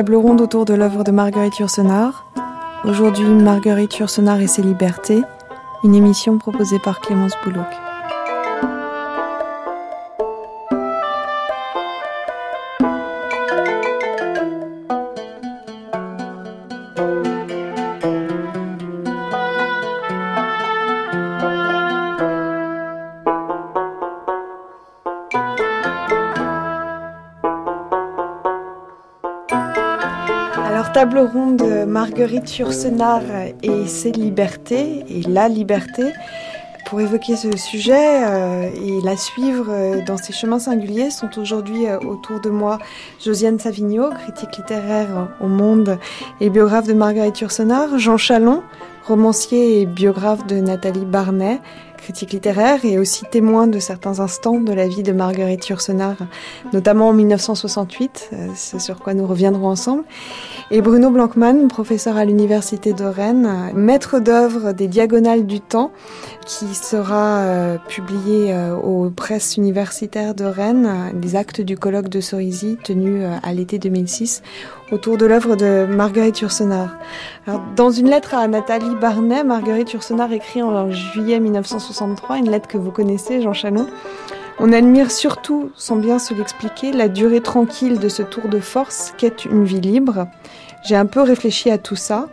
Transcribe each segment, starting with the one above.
Table ronde autour de l'œuvre de Marguerite Yourcenar. Aujourd'hui, Marguerite Yourcenar et ses libertés, une émission proposée par Clémence Bouloc. Marguerite Yourcenar et ses libertés, et la liberté. Pour évoquer ce sujet euh, et la suivre dans ses chemins singuliers sont aujourd'hui euh, autour de moi Josiane Savigno, critique littéraire au Monde et biographe de Marguerite Yourcenar, Jean Chalon, romancier et biographe de Nathalie Barnet, critique littéraire et aussi témoin de certains instants de la vie de Marguerite Yourcenar, notamment en 1968, euh, c'est sur quoi nous reviendrons ensemble. Et Bruno Blankmann, professeur à l'Université de Rennes, maître d'œuvre des Diagonales du Temps, qui sera euh, publié euh, aux presses universitaires de Rennes, les actes du colloque de Cerisy tenu à l'été 2006 autour de l'œuvre de Marguerite Yourcenar. dans une lettre à Nathalie Barnet, Marguerite Yourcenar écrit en juillet 1963, une lettre que vous connaissez, Jean Chalon. On admire surtout, sans bien se l'expliquer, la durée tranquille de ce tour de force qu'est une vie libre. J'ai un peu réfléchi à tout ça.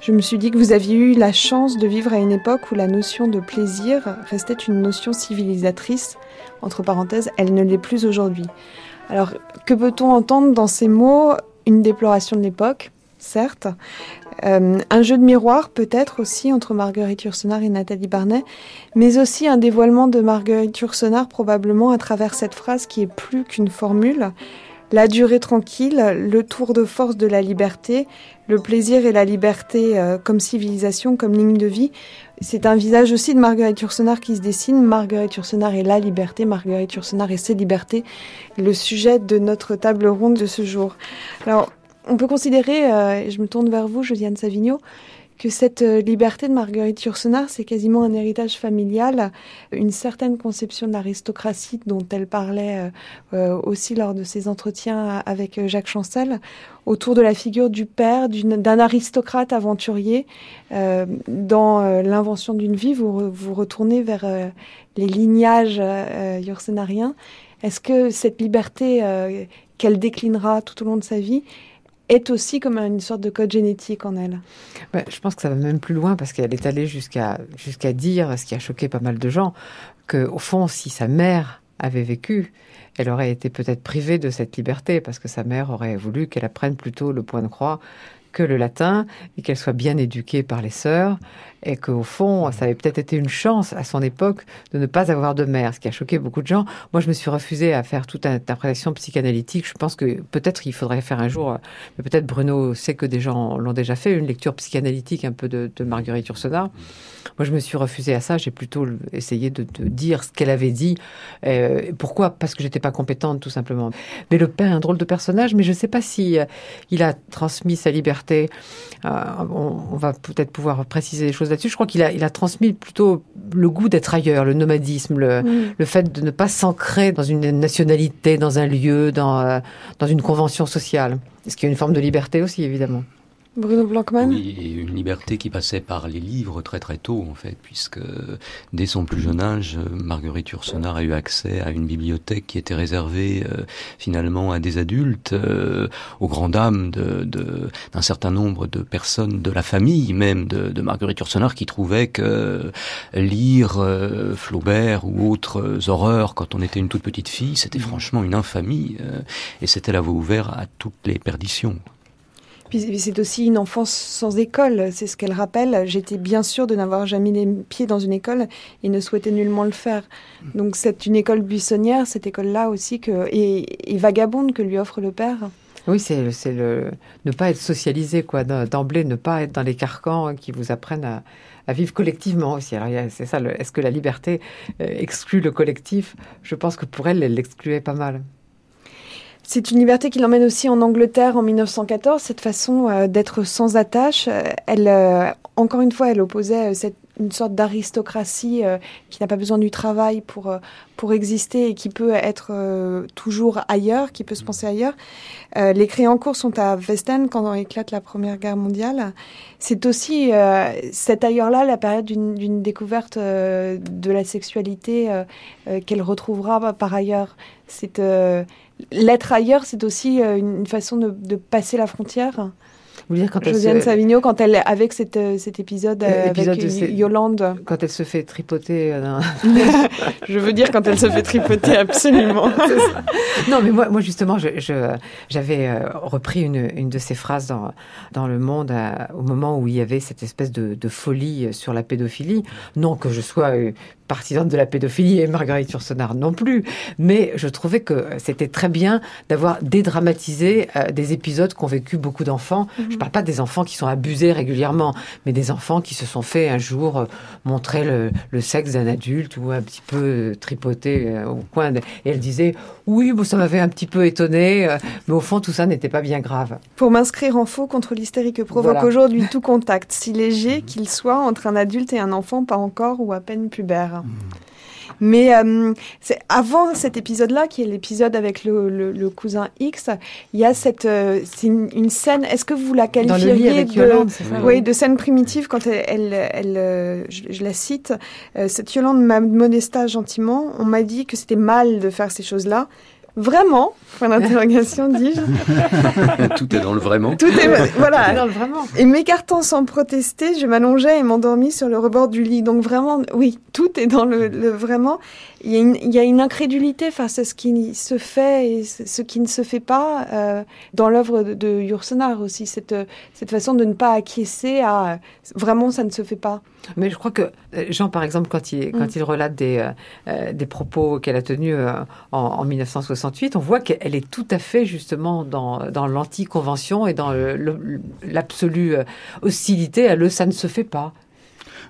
Je me suis dit que vous aviez eu la chance de vivre à une époque où la notion de plaisir restait une notion civilisatrice. Entre parenthèses, elle ne l'est plus aujourd'hui. Alors, que peut-on entendre dans ces mots? Une déploration de l'époque, certes, euh, un jeu de miroir peut-être aussi entre Marguerite Yourcenar et Nathalie Barnet, mais aussi un dévoilement de Marguerite Yourcenar probablement à travers cette phrase qui est plus qu'une formule. La durée tranquille, le tour de force de la liberté, le plaisir et la liberté euh, comme civilisation, comme ligne de vie. C'est un visage aussi de Marguerite Yourcenar qui se dessine. Marguerite Yourcenar et la liberté, Marguerite Yourcenar et ses libertés, le sujet de notre table ronde de ce jour. Alors, on peut considérer, euh, je me tourne vers vous, Josiane Savigno, que cette euh, liberté de Marguerite Yourcenar, c'est quasiment un héritage familial, une certaine conception de l'aristocratie dont elle parlait euh, euh, aussi lors de ses entretiens avec Jacques Chancel, autour de la figure du père, d'un aristocrate aventurier. dans l'invention d'une vie, vous, vous retournez vers les lignages yourcenariens. Est-ce que cette liberté qu'elle déclinera tout au long de sa vie est aussi comme une sorte de code génétique en elle. je pense que ça va même plus loin parce qu'elle est allée jusqu'à dire, ce qui a choqué pas mal de gens, que au fond, si sa mère avait vécu, elle aurait été peut-être privée de cette liberté parce que sa mère aurait voulu qu'elle apprenne plutôt le point de croix que le latin et qu'elle soit bien éduquée par les sœurs et qu'au fond, ça avait peut-être été une chance à son époque de ne pas avoir de mère, ce qui a choqué beaucoup de gens. Moi, je me suis refusée à faire toute interprétation psychanalytique. Je pense que peut-être il faudrait faire un jour, mais peut-être Bruno sait que des gens l'ont déjà fait, une lecture psychanalytique un peu de, Marguerite Yourcenar. Moi, je me suis refusée à ça. J'ai plutôt essayé de, dire ce qu'elle avait dit. Euh, pourquoi? Parce que j'étais pas compétente, tout simplement. Mais le père est un drôle de personnage, mais je ne sais pas si euh, il a transmis sa liberté. Euh, on, va peut-être pouvoir préciser des choses là-dessus. Je crois qu'il a, il a transmis plutôt le goût d'être ailleurs, le nomadisme, le, le fait de ne pas s'ancrer dans une nationalité, dans un lieu, dans, dans une convention sociale. Ce qui est une forme de liberté aussi, évidemment? Bruno Oui, et une liberté qui passait par les livres très très tôt en fait, puisque dès son plus jeune âge, Marguerite Yourcenar a eu accès à une bibliothèque qui était réservée euh, finalement à des adultes, euh, aux grandes dames d'un de, d'un certain nombre de personnes de la famille même de, de Marguerite Yourcenar qui trouvaient que lire euh, Flaubert ou autres horreurs quand on était une toute petite fille, c'était franchement une infamie et c'était la voie ouverte à toutes les perditions c'est aussi une enfance sans école, c'est ce qu'elle rappelle. J'étais bien sûre de n'avoir jamais mis les pieds dans une école et ne souhaitais nullement le faire. Donc c'est une école buissonnière, cette école-là aussi, que, et, vagabonde que lui offre le père. Oui, c'est le ne pas être socialisé, quoi, d'emblée, ne pas être dans les carcans qui vous apprennent à, vivre collectivement aussi. C'est ça, est-ce que la liberté euh, exclut le collectif? Je pense que pour elle, elle l'excluait pas mal. C'est une liberté qui l'emmène aussi en Angleterre en 1914, cette façon euh, d'être sans attache. Elle, euh, encore une fois, elle opposait euh, cette une sorte d'aristocratie euh, qui n'a pas besoin du travail pour, euh, pour exister et qui peut être toujours ailleurs, qui peut se penser ailleurs. les Créancourt sont à Vesten quand éclate la Première Guerre mondiale. C'est aussi cet ailleurs-là la période d'une découverte de la sexualité qu'elle retrouvera par ailleurs. C'est l'être ailleurs, c'est aussi une façon de, de passer la frontière. Vous dire quand Josiane se... Savigno, quand elle, avec cet, euh, cet épisode, euh, avec Yolande. Quand elle se fait tripoter. Euh, je veux dire quand elle se fait tripoter, absolument. non, mais moi, moi justement, j'avais je, repris une, une, de ces phrases dans, dans Le Monde au moment où il y avait cette espèce de, de, folie sur la pédophilie. Non que je sois partisane de la pédophilie et Marguerite Yourcenar non plus, mais je trouvais que c'était très bien d'avoir dédramatisé des épisodes qu'ont vécu beaucoup d'enfants. Mhm. Je ne parle pas des enfants qui sont abusés régulièrement, mais des enfants qui se sont fait un jour euh, montrer le, sexe d'un adulte ou un petit peu euh, tripoter euh, au coin. Et elle disait oui, bon, ça m'avait un petit peu étonné, mais au fond tout ça n'était pas bien grave. Pour m'inscrire en faux contre l'hystérie que provoque aujourd'hui tout contact, si léger qu'il soit, entre un adulte et un enfant pas encore ou à peine pubère. Mmh. Mais euh, c'est avant cet épisode-là, qui est l'épisode avec le, le, cousin X, il y a cette, euh, c'est une, scène. Est-ce que vous la qualifieriez de, Yolande, oui, de scène primitive quand elle, elle, elle euh, je, la cite. cette Yolande m'a modesta gentiment. On m'a dit que c'était mal de faire ces choses-là. Vraiment Point d'interrogation, dis-je. Tout est dans le vraiment. Tout est, voilà. dans le vraiment. Et m'écartant sans protester, je m'allongeais et m'endormis sur le rebord du lit. Donc vraiment, oui, tout est dans le, vraiment. Il y, a une, il y, a une, incrédulité face à ce qui se fait et ce qui ne se fait pas euh, dans l'œuvre de, de aussi. Cette, cette façon de ne pas acquiescer à vraiment ça ne se fait pas. Mais je crois que euh, Jean, par exemple, quand il, quand mm. il relate des, euh, des propos qu'elle a tenus en, en 1968, on voit que elle est tout à fait justement dans, dans l'anti-convention et dans l'absolue euh, hostilité à le ça ne se fait pas.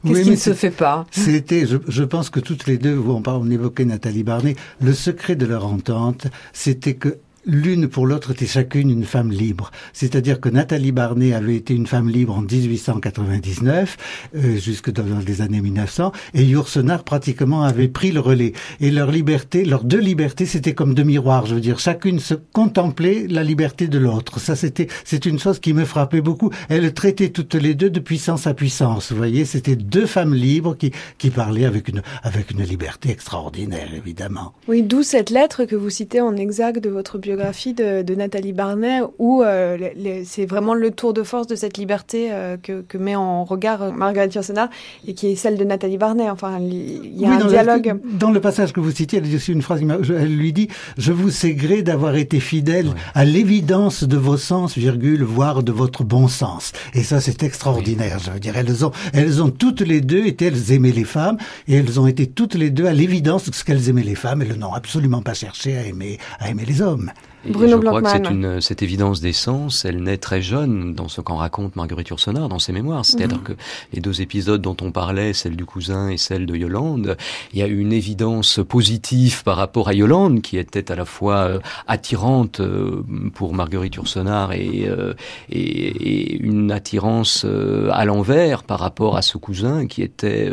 Qu'est-ce qui ne se fait pas? C'était, je, je, pense que toutes les deux, on, on évoquait Nathalie Barnet, le secret de leur entente, c'était que l'une pour l'autre était chacune une femme libre. C'est-à-dire que Nathalie Barnet avait été une femme libre en 1899, euh, jusque dans les années 1900, et Yourcenar pratiquement avait pris le relais. Et leur liberté, leurs deux libertés, c'était comme deux miroirs. Je veux dire, chacune se contemplait la liberté de l'autre. Ça, c'était, c'est une chose qui me frappait beaucoup. Elles traitaient toutes les deux de puissance à puissance. Vous voyez, c'était deux femmes libres qui, qui parlaient avec une, avec une liberté extraordinaire, évidemment. Oui, d'où cette lettre que vous citez en exact de votre biographie biographie de, Nathalie Barnet où euh, c'est vraiment le tour de force de cette liberté euh, que, met en regard Marguerite Yourcenar et qui est celle de Nathalie Barnet. Enfin, il y a un dialogue. dans le passage que vous citiez, elle dit une phrase, elle lui dit « Je vous sais gré d'avoir été fidèle à l'évidence de vos sens, virgule, voire de votre bon sens. » Et ça, c'est extraordinaire. Je veux dire, elles ont, elles ont toutes les deux été, elles aimaient les femmes et elles ont été toutes les deux à l'évidence de ce qu'elles aimaient les femmes. Elles n'ont absolument pas cherché à aimer, à aimer les hommes. Bruno je crois que c'est une cette évidence d'essence, elle naît très jeune dans ce qu'en raconte Marguerite Yourcenar dans ses mémoires. C'est-à-dire mhm. que les deux épisodes dont on parlait, celle du cousin et celle de Yolande, il y a une évidence positive par rapport à Yolande qui était à la fois euh, attirante euh, pour Marguerite Yourcenar et, euh, et, et, une attirance à l'envers par rapport à ce cousin qui était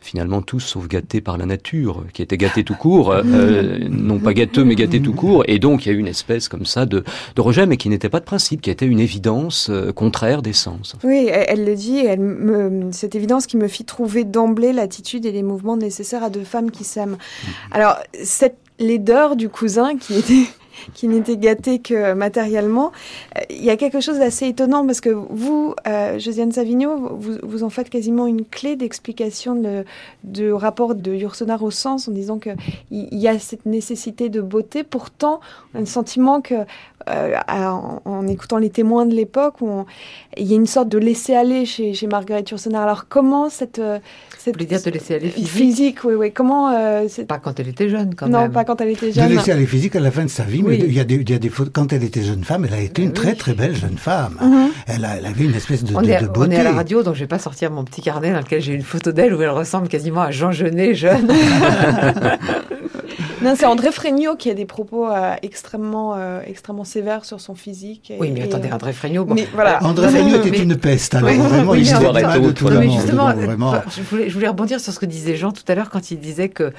finalement tous sauf gâté par la nature, qui était gâté tout court, non pas gâteux mais gâté tout court, et donc il y a une espèce comme ça de, rejet, mais qui n'était pas de principe, qui était une évidence euh, contraire des sens. Oui, elle, le dit, elle me, cette évidence qui me fit trouver d'emblée l'attitude et les mouvements nécessaires à deux femmes qui s'aiment. Mhm. Alors, cette laideur du cousin qui était qui n'était gâté que matériellement. Euh, il y a quelque chose d'assez étonnant parce que vous, euh, Josiane Savigno, vous, vous, en faites quasiment une clé d'explication de, de rapport de Yourcenar au sens en disant qu'il y a cette nécessité de beauté. Pourtant, on a le sentiment que euh, en, écoutant les témoins de l'époque, il y a une sorte de laisser-aller chez, chez Marguerite Yourcenar. Alors comment cette... Euh, cette Vous voulez dire de laisser aller physique Physique, oui, oui. Comment... Euh, pas quand elle était jeune, quand même. Non, pas quand elle était jeune. De laisser aller physique à la fin de sa vie, mais il y a des, il y a des quand elle était jeune femme, elle a été une très très belle jeune femme. Mhm. elle, a, elle, avait une espèce de, on de, est, beauté. On est à la radio, donc je vais pas sortir mon petit carnet dans lequel j'ai une photo d'elle où elle ressemble quasiment à Jean Genet jeune. non, c'est André Fregnault qui a des propos euh, extrêmement, euh, extrêmement sévères sur son physique. oui, mais attendez, André Fregnault. Bon, mais, voilà. André Fregnault était une peste. Alors, vraiment, il histoire de tout le monde. Justement, je, voulais, je voulais rebondir sur ce que disait Jean tout à l'heure quand il disait que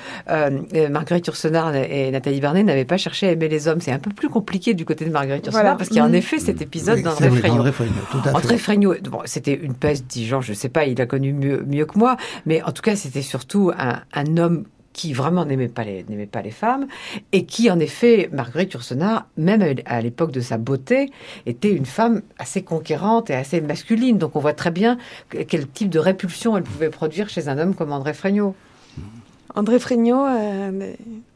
Marguerite Yourcenar et Nathalie Barnet n'avaient pas cherché à aimer les hommes. C'est un peu plus compliqué du côté de Marguerite Yourcenar parce qu'il y a en effet cet épisode d'André Fregnault. André Fregnault, bon, c'était une peste, dit Jean, je sais pas, il a connu mieux, mieux que moi, mais en tout cas, c'était surtout un, un homme qui vraiment n'aimait pas les pas les femmes et qui en effet Marguerite Yourcenar même à l'époque de sa beauté était une femme assez conquérante et assez masculine donc on voit très bien quel type de répulsion elle pouvait produire chez un homme comme André Fregnault. André Fregnault euh,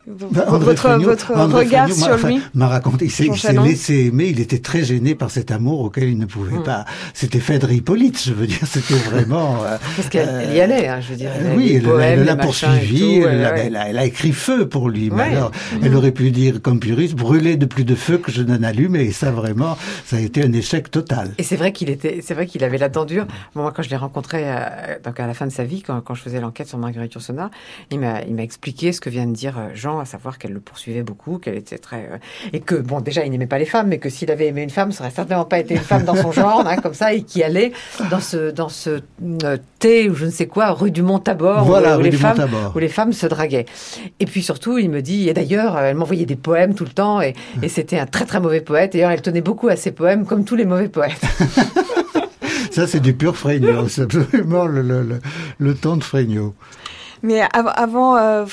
bah, votre, votre regard sur lui m'a raconté, il s'est laissé aimer, il était très gêné par cet amour auquel il ne pouvait hmm. pas. C'était Phèdre Hippolyte, je veux dire, c'était vraiment... Euh, Parce qu'elle y allait, hein, je veux dire. oui, elle l'a poursuivi, elle, elle, a écrit feu pour lui. Mais alors, elle hmm. aurait pu dire, comme Pyrrhus, brûler de plus de feu que je n'en allume, et ça vraiment, ça a été un échec total. Et c'est vrai qu'il était, c'est vrai qu'il avait la dent dure. moi, quand je l'ai rencontré, euh, donc à la fin de sa vie, quand, quand je faisais l'enquête sur Marguerite Yourcenar, il m'a, expliqué ce que vient de dire euh, À savoir qu'elle le poursuivait beaucoup, qu'elle était très euh, et que bon déjà il n'aimait pas les femmes, mais que s'il avait aimé une femme, ça aurait certainement pas été une femme dans son genre, hein, comme ça, et qui allait dans ce dans ce euh, thé ou je ne sais quoi rue du Mont Tabor où, les femmes où les femmes se draguaient. Et puis surtout il me dit et d'ailleurs elle m'envoyait des poèmes tout le temps et, et c'était un très très mauvais poète. D'ailleurs elle tenait beaucoup à ses poèmes comme tous les mauvais poètes. Ça, c'est du pur Fregnault. C'est absolument le, le, le, le, temps de Fregnault. Mais avant euh,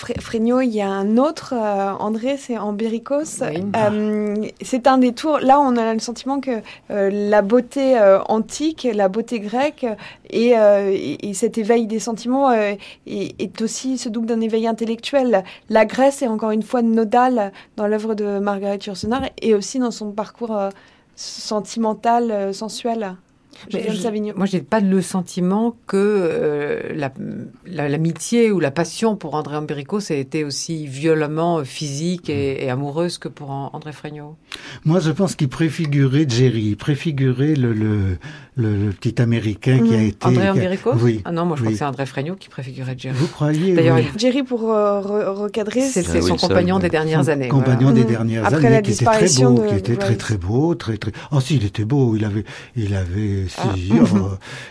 il y a un autre, euh, André, c'est Ambéricos. Euh, c'est un des tours. Là, on a le sentiment que euh, la beauté antique, la beauté grecque et, et, cet éveil des sentiments est, est, aussi ce double d'un éveil intellectuel. La Grèce est encore une fois nodale dans l'œuvre de Margaret Yourcenar et aussi dans son parcours sentimental, sensuel. Je, moi, j'ai pas le sentiment que euh, l'amitié ou la passion pour André Ambéricos a été aussi violemment physique et, amoureuse que pour André Fregnault. Moi, je pense qu'il préfigurait Jerry, il préfigurait le, le, le, petit Américain qui a mhm. été... André Ambéricos Oui. Ah non, moi, je crois que c'est André Fregnault qui préfigurait Jerry. Vous croyez D'ailleurs, Jerry, pour euh, recadrer... C'est son compagnon des dernières années. compagnon des dernières années, qui était très beau, qui était très très beau, très très... Oh si, il était beau, il avait... Il avait ah.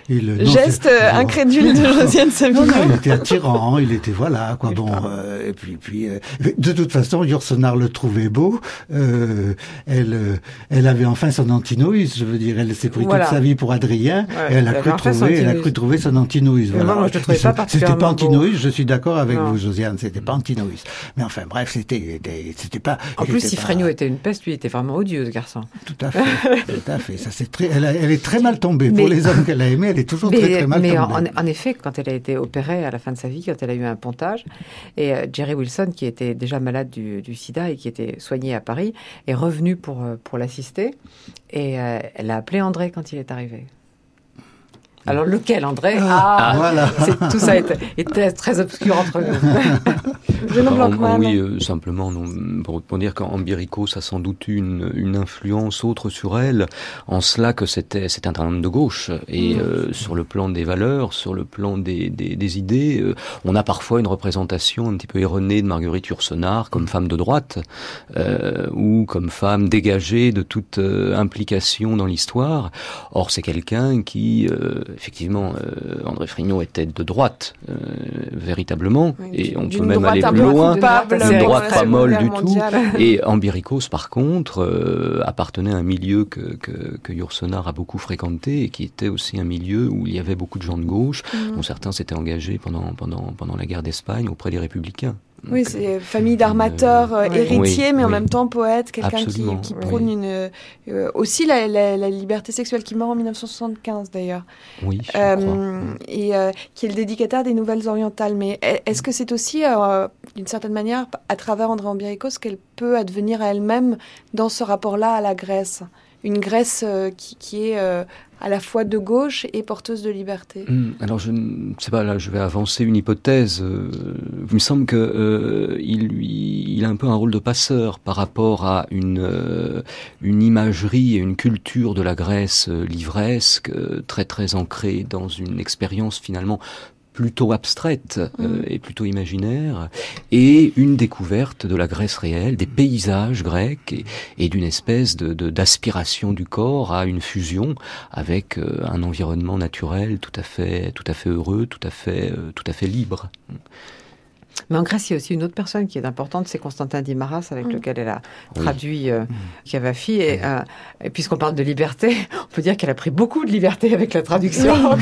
il, Geste incrédule de Josiane Savigno. il était attirant, il était voilà quoi. Bon, euh, et puis puis euh, de toute façon, Yourcenar le trouvait beau. Euh, elle elle avait enfin son antinoïs. Je veux dire, elle s'est pris toute sa vie pour Adrien et elle a cru trouver, elle a cru trouver son antinoïs. Voilà. je trouvais pas C'était pas antinoïs. Je suis d'accord avec vous, Josiane. C'était pas antinoïs. Mais enfin, bref, c'était c'était pas. En plus, si Fregnault était une peste, lui était vraiment odieux, ce garçon. Tout à fait, tout à fait. Ça c'est très. Elle, elle est très mal tombée pour les hommes qu'elle a aimés, elle est toujours très très mal mais. En, en, effet, quand elle a été opérée à la fin de sa vie, quand elle a eu un pontage, et euh, Jerry Wilson, qui était déjà malade du, du, sida et qui était soigné à Paris, est revenu pour, euh, pour l'assister. Et euh, elle a appelé André quand il est arrivé. Alors lequel, André? Ah, ah voilà. Tout ça était, très obscur entre nous. oui, euh, simplement, non, pour, pour dire qu'Ambiricos a sans doute eu une, une, influence autre sur elle, en cela que c'était c'était un homme de gauche. Et mm. euh, sur le plan des valeurs, sur le plan des, des, des idées, euh, on a parfois une représentation un petit peu erronée de Marguerite Yourcenar comme femme de droite, ou comme femme dégagée de toute implication dans l'histoire. Or, c'est quelqu'un qui effectivement, euh, André Frignon était de droite, euh, véritablement, et on peut même aller plus loin, une droite pas molle du tout. Et Ambiricos, par contre, euh, appartenait à un milieu que, que, que Yourcenar a beaucoup fréquenté et qui était aussi un milieu où il y avait beaucoup de gens de gauche, mhm. dont certains s'étaient engagés pendant, pendant, pendant la guerre d'Espagne auprès des républicains. Oui, c'est famille d'armateurs, euh, héritiers, mais en même temps poète, quelqu'un qui, qui, prône une, euh, aussi la, la, la, liberté sexuelle, qui meurt en 1975 d'ailleurs. Oui, je euh, Et qui est le dédicataire des Nouvelles Orientales. Mais est-ce que c'est aussi, d'une certaine manière, à travers André Ambiricos, qu'elle peut advenir à elle-même dans ce rapport-là à la Grèce? Une Grèce qui, qui est à la fois de gauche et porteuse de liberté hmm, Alors je ne sais pas, là je vais avancer une hypothèse. Euh, il me semble euh, il, a un peu un rôle de passeur par rapport à une, euh, une imagerie et une culture de la Grèce livresque, très très ancrée dans une expérience finalement plutôt abstraite euh, et plutôt imaginaire, et une découverte de la Grèce réelle, des paysages grecs, et, et d'une espèce de d'aspiration du corps à une fusion avec euh, un environnement naturel tout à fait, tout à fait heureux, tout à fait, euh, tout à fait libre. Mais en Grèce, il y a aussi une autre personne qui est importante, c'est Constantin Dimaras, avec mm. lequel elle a traduit euh, Cavafi. Et, euh, et puisqu'on parle de liberté, on peut dire qu'elle a pris beaucoup de liberté avec la traduction,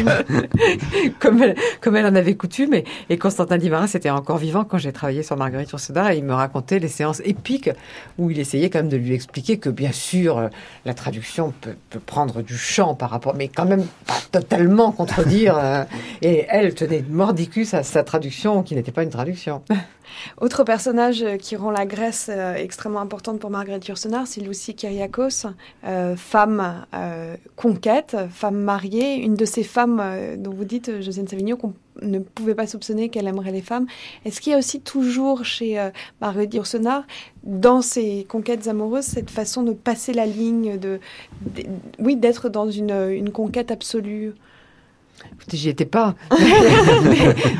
comme, elle, comme elle en avait coutume. Et, et Constantin Dimaras était encore vivant quand j'ai travaillé sur Marguerite Yourcenar, et il me racontait les séances épiques où il essayait quand même de lui expliquer que, bien sûr, euh, la traduction peut, peut prendre du champ par rapport, mais quand même pas totalement contredire. Euh, et elle tenait mordicus à sa traduction, qui n'était pas une traduction. Autre personnage qui rend la Grèce euh, extrêmement importante pour Marguerite Yourcenar, c'est Lucie Kyriakos, euh, femme euh, conquête, femme mariée, une de ces femmes dont vous dites, Josiane Savigno, qu'on ne pouvait pas soupçonner qu'elle aimerait les femmes. Est-ce qu'il y a aussi toujours chez Marguerite Yourcenar, dans ses conquêtes amoureuses, cette façon de passer la ligne, de, oui, d'être dans une conquête absolue? J'y étais pas,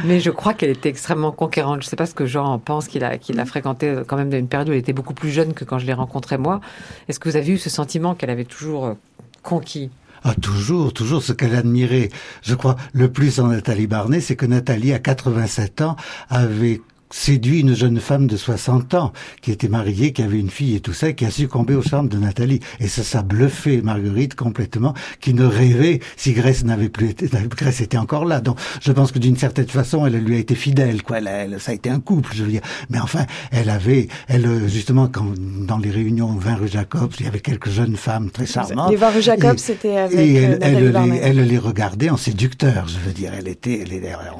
mais, je crois qu'elle était extrêmement conquérante. Je ne sais pas ce que Jean pense qu'il a, qu'il a fréquenté euh, quand même dans une période où elle était beaucoup plus jeune que quand je l'ai rencontrée moi. Est-ce que vous avez eu ce sentiment qu'elle avait toujours euh, conquis? Ah, toujours, toujours ce qu'elle admirait. Je crois le plus en Nathalie Barnet, c'est que Nathalie, à 87 ans, avait séduit une jeune femme de 60 ans qui était mariée, qui avait une fille et tout ça, et qui a succombé au charme de Nathalie. Et ça, ça bluffé Marguerite complètement, qui ne rêvait si Grèce n'avait plus été, Grèce était encore là. Donc, je pense que d'une certaine façon, elle lui a été fidèle, quoi. Elle, ça a été un couple, je veux dire. Mais enfin, elle avait, elle, justement, quand, dans les réunions 20 rue Jacobs, il y avait quelques jeunes femmes très charmantes. Les 20 rue Jacobs, c'était avec et elle, euh, elle, les, elle, les regardait en séducteur, je veux dire. Elle était,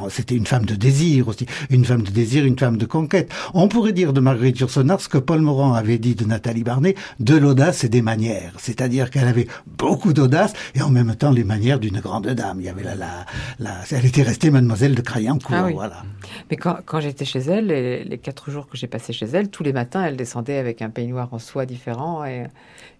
c'était une femme de désir aussi. Une femme de désir, une femme de conquête. On pourrait dire de Marguerite Yourcenar ce que Paul Morand avait dit de Nathalie Barnet, de l'audace et des manières. C'est-à-dire qu'elle avait beaucoup d'audace et en même temps les manières d'une grande dame. Il y avait la, la, elle était restée mademoiselle de Crayancourt, ah voilà. Mais quand, quand j'étais chez elle, les, les, quatre jours que j'ai passés chez elle, tous les matins, elle descendait avec un peignoir en soie différent et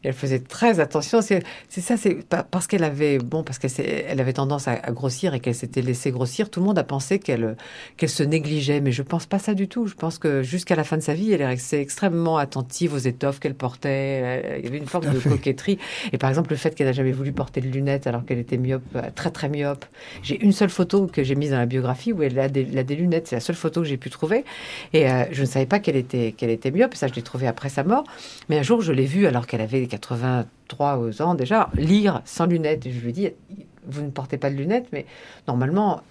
elle faisait très attention. C'est ça, c'est parce qu'elle avait, bon, parce qu'elle elle avait tendance à, grossir et qu'elle s'était laissée grossir. Tout le monde a pensé qu'elle qu'elle se négligeait, mais je pense pas ça du tout. Je pense que jusqu'à la fin de sa vie, elle est restée extrêmement attentive aux étoffes qu'elle portait. Il y avait une forme de coquetterie. Et par exemple, le fait qu'elle n'a jamais voulu porter de lunettes alors qu'elle était myope, très très myope. J'ai une seule photo que j'ai mise dans la biographie où elle a des, des lunettes. C'est la seule photo que j'ai pu trouver. Et euh, je ne savais pas qu'elle était qu'elle était myope. Ça, je l'ai trouvé après sa mort. Mais un jour, je l'ai vue alors qu'elle avait 83 ans déjà, lire sans lunettes. je lui ai dit, vous ne portez pas de lunettes, mais normalement,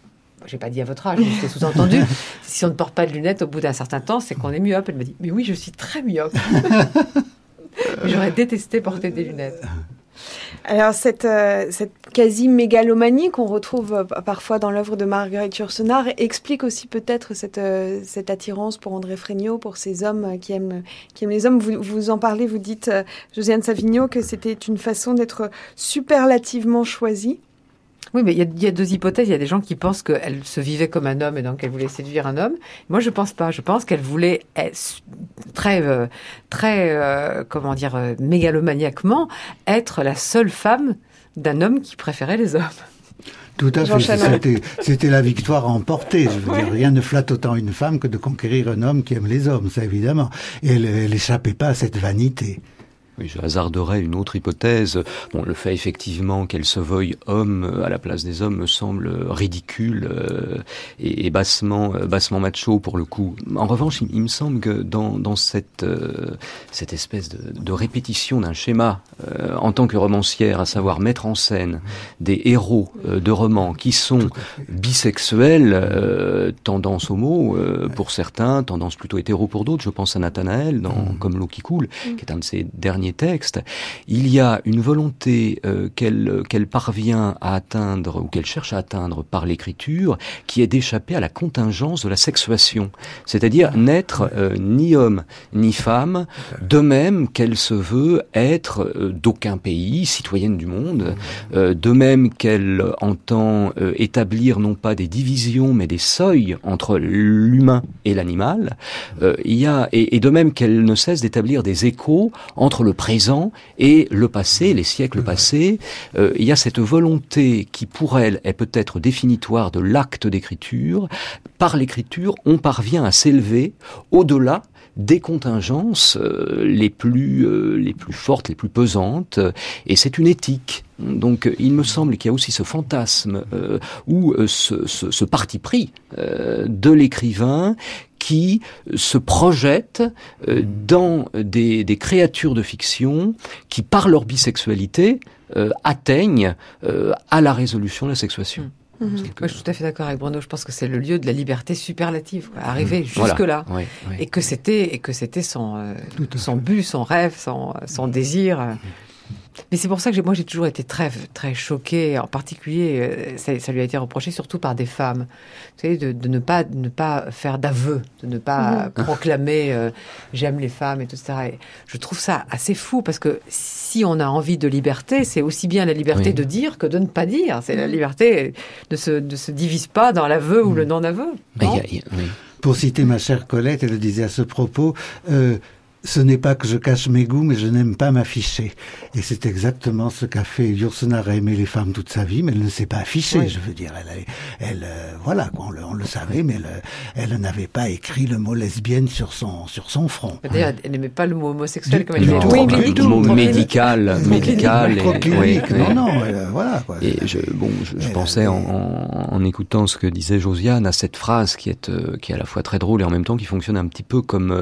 j'ai pas dit à votre âge, c'est sous-entendu. si on ne porte pas de lunettes au bout d'un certain temps, c'est qu'on est myope. Elle me dit, mais oui, je suis très myope. J'aurais détesté porter des lunettes. Alors cette, euh, cette quasi-mégalomanie qu'on retrouve euh, parfois dans l'œuvre de Marguerite Yourcenar explique aussi peut-être cette, euh, cette attirance pour André Fregnault, pour ces hommes qui aiment, qui aiment les hommes. Vous, vous en parlez, vous dites, Josiane Savigno, que c'était une façon d'être superlativement choisie. Oui, mais il y, a deux hypothèses. Il y a des gens qui pensent qu'elle se vivait comme un homme et donc elle voulait séduire un homme. Moi, je pense pas. Je pense qu'elle voulait très, euh, très, euh, comment dire, euh, mégalomaniaquement être la seule femme d'un homme qui préférait les hommes. Tout à fait. C'était la victoire emportée. Je veux dire, rien ne flatte autant une femme que de conquérir un homme qui aime les hommes, ça évidemment. Et elle n'échappait pas à cette vanité. Oui, je hasarderais une autre hypothèse. Bon, le fait effectivement qu'elle se veuille homme euh, à la place des hommes me semble ridicule euh, et, bassement, euh, bassement macho pour le coup. En revanche, il, me semble que dans, dans cette, cette espèce de, de répétition d'un schéma en tant que romancière, à savoir mettre en scène des héros de romans qui sont bisexuels, tendance homo pour certains, tendance plutôt hétéro pour d'autres. Je pense à Nathanaël dans mm. Comme l'eau qui coule, mm. qui est un de ses derniers texte, il y a une volonté euh, qu'elle qu'elle parvient à atteindre ou qu'elle cherche à atteindre par l'écriture, qui est d'échapper à la contingence de la sexuation, c'est-à-dire n'être euh, ni homme ni femme, de même qu'elle se veut être euh, d'aucun pays, citoyenne du monde, de même qu'elle entend établir non pas des divisions mais des seuils entre l'humain et l'animal, il y a et, et de même qu'elle ne cesse d'établir des échos entre le présent et le passé, les siècles passés. Euh, il y a cette volonté qui, pour elle, est peut-être définitoire de l'acte d'écriture. Par l'écriture, on parvient à s'élever au-delà des contingences euh, les plus euh, les plus fortes, les plus pesantes, et c'est une éthique. Donc il me semble qu'il y a aussi ce fantasme euh, ou ce, ce, ce, parti pris de l'écrivain qui se projette dans des, des, créatures de fiction qui, par leur bisexualité, atteignent à la résolution de la sexuation. Mhm. Moi, je suis tout à fait d'accord avec Bruno. Je pense que c'est le lieu de la liberté superlative, quoi. arriver mhm. jusque là, et que c'était et que c'était son euh, son but, son rêve, son son désir. Mais c'est pour ça que moi j'ai toujours été très très choquée, en particulier euh, ça, ça, lui a été reproché surtout par des femmes, vous savez, de, de ne pas de ne pas faire d'aveu, de ne pas mhm. proclamer euh, j'aime les femmes et tout ça. Et je trouve ça assez fou parce que si on a envie de liberté, c'est aussi bien la liberté de dire que de ne pas dire. C'est la mhm. liberté de se de se divise pas dans l'aveu ou le mhm. non-aveu. Pour citer ma chère Colette, elle le disait à ce propos. Euh, ce n'est pas que je cache mes goûts, mais je n'aime pas m'afficher. Et c'est exactement ce qu'a fait Yourcenar a aimé les femmes toute sa vie, mais elle ne s'est pas affichée, je veux dire. Elle, elle euh, voilà, on le, on le, savait, mais elle, elle n'avait pas écrit le mot lesbienne sur son, sur son front. D'ailleurs, elle n'aimait pas le mot homosexuel, comme elle disait. Oui, le mot médical, médical. Et, non, non, euh, voilà. Quoi. Et je, bon, je, je pensais en, en, en, écoutant ce que disait Josiane à cette phrase qui est, euh, qui est à la fois très drôle et en même temps qui fonctionne un petit peu comme,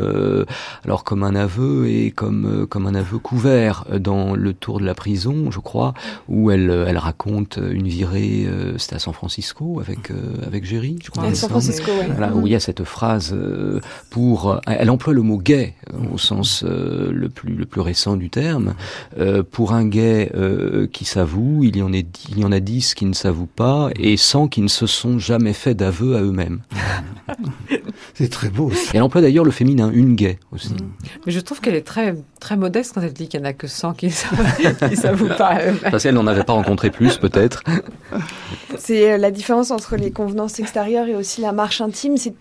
alors comme un aveu et comme euh, comme un aveu couvert dans le tour de la prison, je crois, où elle euh, elle raconte une virée, euh, c'était à San Francisco avec avec Jerry, je crois. À San Francisco, ouais. Voilà, où il y a cette phrase pour, elle emploie le mot gay au sens le plus le plus récent du terme. pour un gay qui s'avoue, il y en est il y en a dix qui ne s'avouent pas et cent qui ne se sont jamais fait d'aveu à eux-mêmes. C'est très beau. Et elle emploie d'ailleurs le féminin, une gay aussi. Mais je trouve qu'elle est très, très modeste quand elle dit qu'il n'y en a que 100 qui ne s'avouent pas Parce qu'elle n'en avait pas rencontré plus, peut-être. C'est euh, la différence entre les convenances extérieures et aussi la marche intime. C'est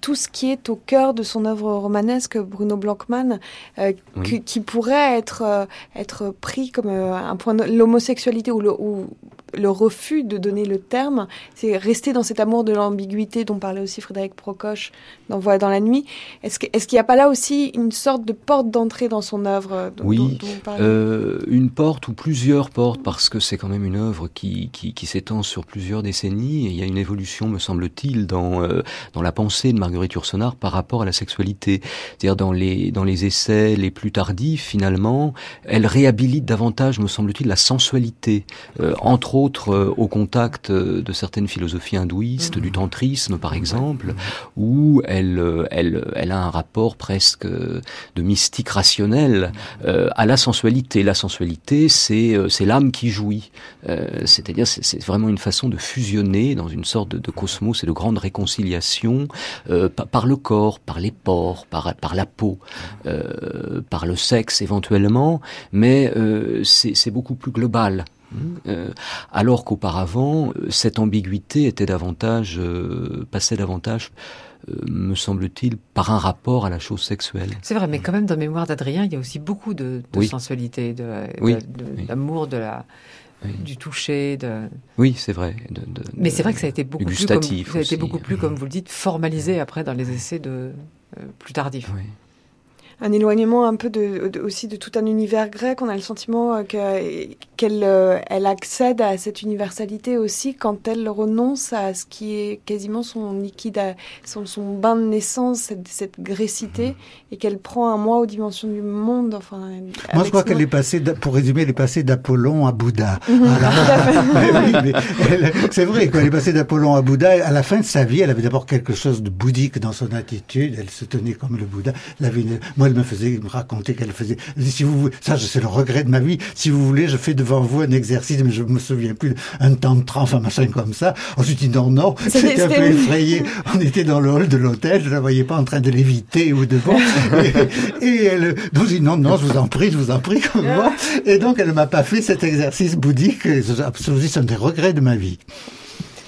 tout ce qui est au cœur de son œuvre romanesque, Bruno Blancmann, euh, qui, pourrait être, euh, être pris comme un point de l'homosexualité ou, le, ou le refus de donner le terme, c'est rester dans cet amour de l'ambiguïté dont parlait aussi Frédéric Procoche dans Voix dans la nuit. Est-ce qu'il est n'y a pas là aussi une sorte de porte d'entrée dans son œuvre euh, Oui, euh, une porte ou plusieurs portes, parce que c'est quand même une œuvre qui, qui, qui s'étend sur plusieurs décennies, et il y a une évolution, me semble-t-il, dans, euh, dans la pensée de Marguerite Yourcenar par rapport à la sexualité. C'est-à-dire dans les, dans les essais les plus tardifs, finalement, elle réhabilite davantage, me semble-t-il, la sensualité, euh, entre autres euh, au contact euh, de certaines philosophies hindouistes, du tantrisme par exemple, où elle, elle, elle a un rapport presque de mystique rationnel à la sensualité. La sensualité, c'est c'est l'âme qui jouit. C'est-à-dire, c'est vraiment une façon de fusionner dans une sorte de, de cosmos et de grande réconciliation par le corps, par les pores, par, par la peau, par le sexe éventuellement, mais c'est beaucoup plus global. Euh, alors qu'auparavant, euh, cette ambiguïté était davantage, euh, passait davantage, me semble-t-il, par un rapport à la chose sexuelle. C'est vrai, mais quand même, dans Mémoire d'Adrien, il y a aussi beaucoup de, sensualité, d'amour, de, la, du toucher. De... Oui, c'est vrai. mais c'est vrai que ça a été beaucoup plus, comme, ça a été beaucoup plus, comme vous le dites, formalisé après dans les essais de plus tardifs un éloignement un peu de, aussi de tout un univers grec. On a le sentiment euh, qu'elle euh, elle accède à cette universalité aussi quand elle renonce à ce qui est quasiment son liquide, son, son bain de naissance, cette, cette grécité, et qu'elle prend un mois aux dimensions du monde. Enfin, Moi, je crois qu'elle est passée, pour résumer, elle est passée d'Apollon à Bouddha. Mhm. c'est vrai, quand elle est passée d'Apollon à Bouddha, à la fin de sa vie, elle avait d'abord quelque chose de bouddhique dans son attitude. Elle se tenait comme le Bouddha. Elle avait Moi, elle me faisait me raconter qu'elle faisait. Si vous, ça, c'est le regret de ma vie. Si vous voulez, je fais devant vous un exercice, mais je me souviens plus un temps de enfin machin comme ça. Ensuite, dit non, non, c'était un peu effrayé. On était dans le hall de l'hôtel, je la voyais pas en train de l'éviter ou devant. et, et elle nous dit non, non, je vous en prie, je vous en prie, comme moi. Et donc, elle m'a pas fait cet exercice bouddhique. C'est un des regrets de ma vie.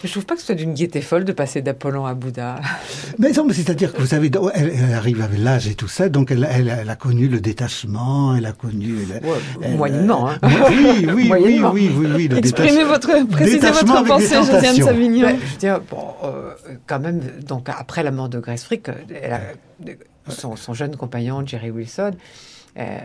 Je trouve pas que ce soit d'une gaieté folle de passer d'Apollon à Bouddha. Mais non, mais c'est-à-dire que vous savez, elle, elle arrive avec l'âge et tout ça, donc elle, elle, elle, a connu le détachement, elle a connu... Elle, moyennement, hein. Oui, oui, oui, oui, oui, oui, le Exprimez votre, précisez votre pensée, Josiane Savignon. Ben, je veux dire, bon, euh, quand même, donc après la mort de Grace Frick, elle a, son, son, jeune compagnon, Jerry Wilson, euh,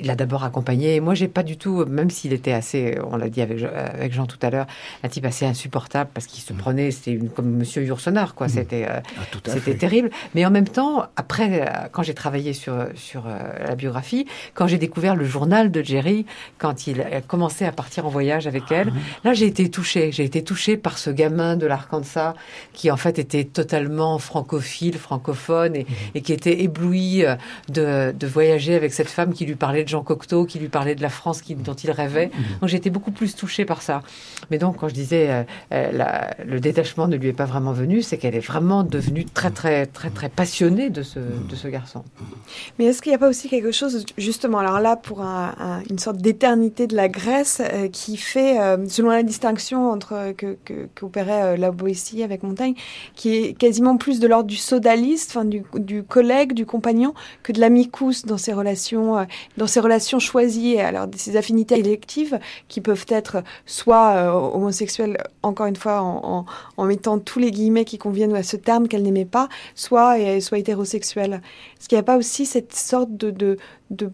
il a d'abord accompagné. Moi, j'ai pas du tout, même s'il était assez, on l'a dit avec, avec Jean tout à l'heure, un type assez insupportable parce qu'il se mm. prenait, c'était comme Monsieur Yourcenar, quoi. Mm. C'était, euh, ah, c'était terrible. Mais en même temps, après, euh, quand j'ai travaillé sur sur la biographie, quand j'ai découvert le journal de Jerry, quand il a commencé à partir en voyage avec elle, ah. là, j'ai été touchée. J'ai été touchée par ce gamin de l'Arkansas qui, en fait, était totalement francophile, francophone et, mm. et qui était ébloui de, de voyager avec cette femme qui lui parlait de Jean Cocteau, qui lui parlait de la France qui, dont il rêvait. Mm-hmm. Donc j'étais beaucoup plus touchée par ça. Mais donc quand je disais euh, euh, le détachement ne lui est pas vraiment venu, c'est qu'elle est vraiment devenue très très très très passionnée de ce, de ce garçon. Mais est-ce qu'il n'y a pas aussi quelque chose, justement, alors là pour une sorte d'éternité de la Grèce euh, qui fait, selon la distinction entre que qu'opérait la Boétie avec Montaigne, qui est quasiment plus de l'ordre du sodaliste, enfin du, du collègue, du compagnon, que de l'amicus dans ses relations, euh, dans ses relations choisies, alors ces affinités électives qui peuvent être soit euh, homosexuelles, encore une fois en, en, mettant tous les guillemets qui conviennent à ce terme qu'elle n'aimait pas, soit, et, soit hétérosexuelles. Est-ce qu'il n'y a pas aussi cette sorte de, de, de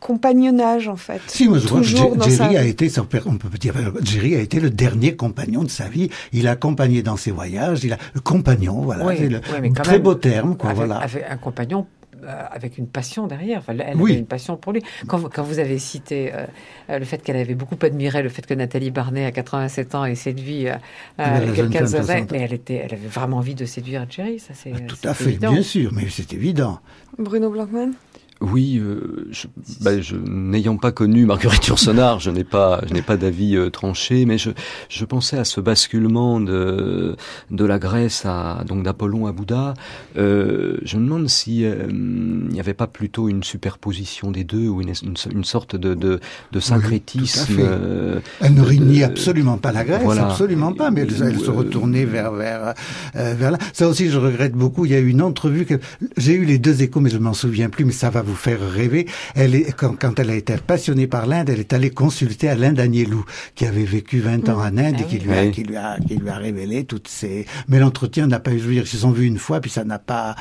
compagnonnage en fait. Si, moi je crois que Jerry a été, on peut dire, Jerry a été le dernier compagnon de sa vie. Il a accompagné dans ses voyages, il a le compagnon, voilà, c'est le très beau terme, quoi, voilà. Avec un compagnon avec une passion derrière. elle avait une passion pour lui. Quand, quand vous avez cité euh, le fait qu'elle avait beaucoup admiré le fait que Nathalie Barnet, à 87 ans, ait séduit euh, quelqu'un de mais elle, était, elle avait vraiment envie de séduire Jerry. Ça, c'est, ah, tout à fait, bien sûr, mais c'est évident. Bruno Blancman oui, euh, je, bah, je, n'ayant pas connu Marguerite Yourcenar, je n'ai pas, je n'ai pas d'avis euh, tranché, mais je, je pensais à ce basculement de de la Grèce à donc d'Apollon à Bouddha. Euh, je me demande si euh, il n'y avait pas plutôt une superposition des deux ou une, une, sorte de de, de syncrétisme. Euh, elle ne régnait absolument pas la Grèce, absolument pas, mais elle, se retournait vers vers vers là. Ça aussi, je regrette beaucoup. Il y a eu une entrevue que j'ai eu les deux échos, mais je m'en souviens plus, mais ça va vous faire rêver. Elle est, quand, quand elle a été passionnée par l'Inde, elle est allée consulter à l'Inde Agnelou, qui avait vécu 20 ans en Inde et ah qui lui, a, qui, lui a, qui lui a révélé toutes ces... Mais l'entretien n'a pas eu, je veux dire, ils se sont vus une fois, puis ça n'a pas...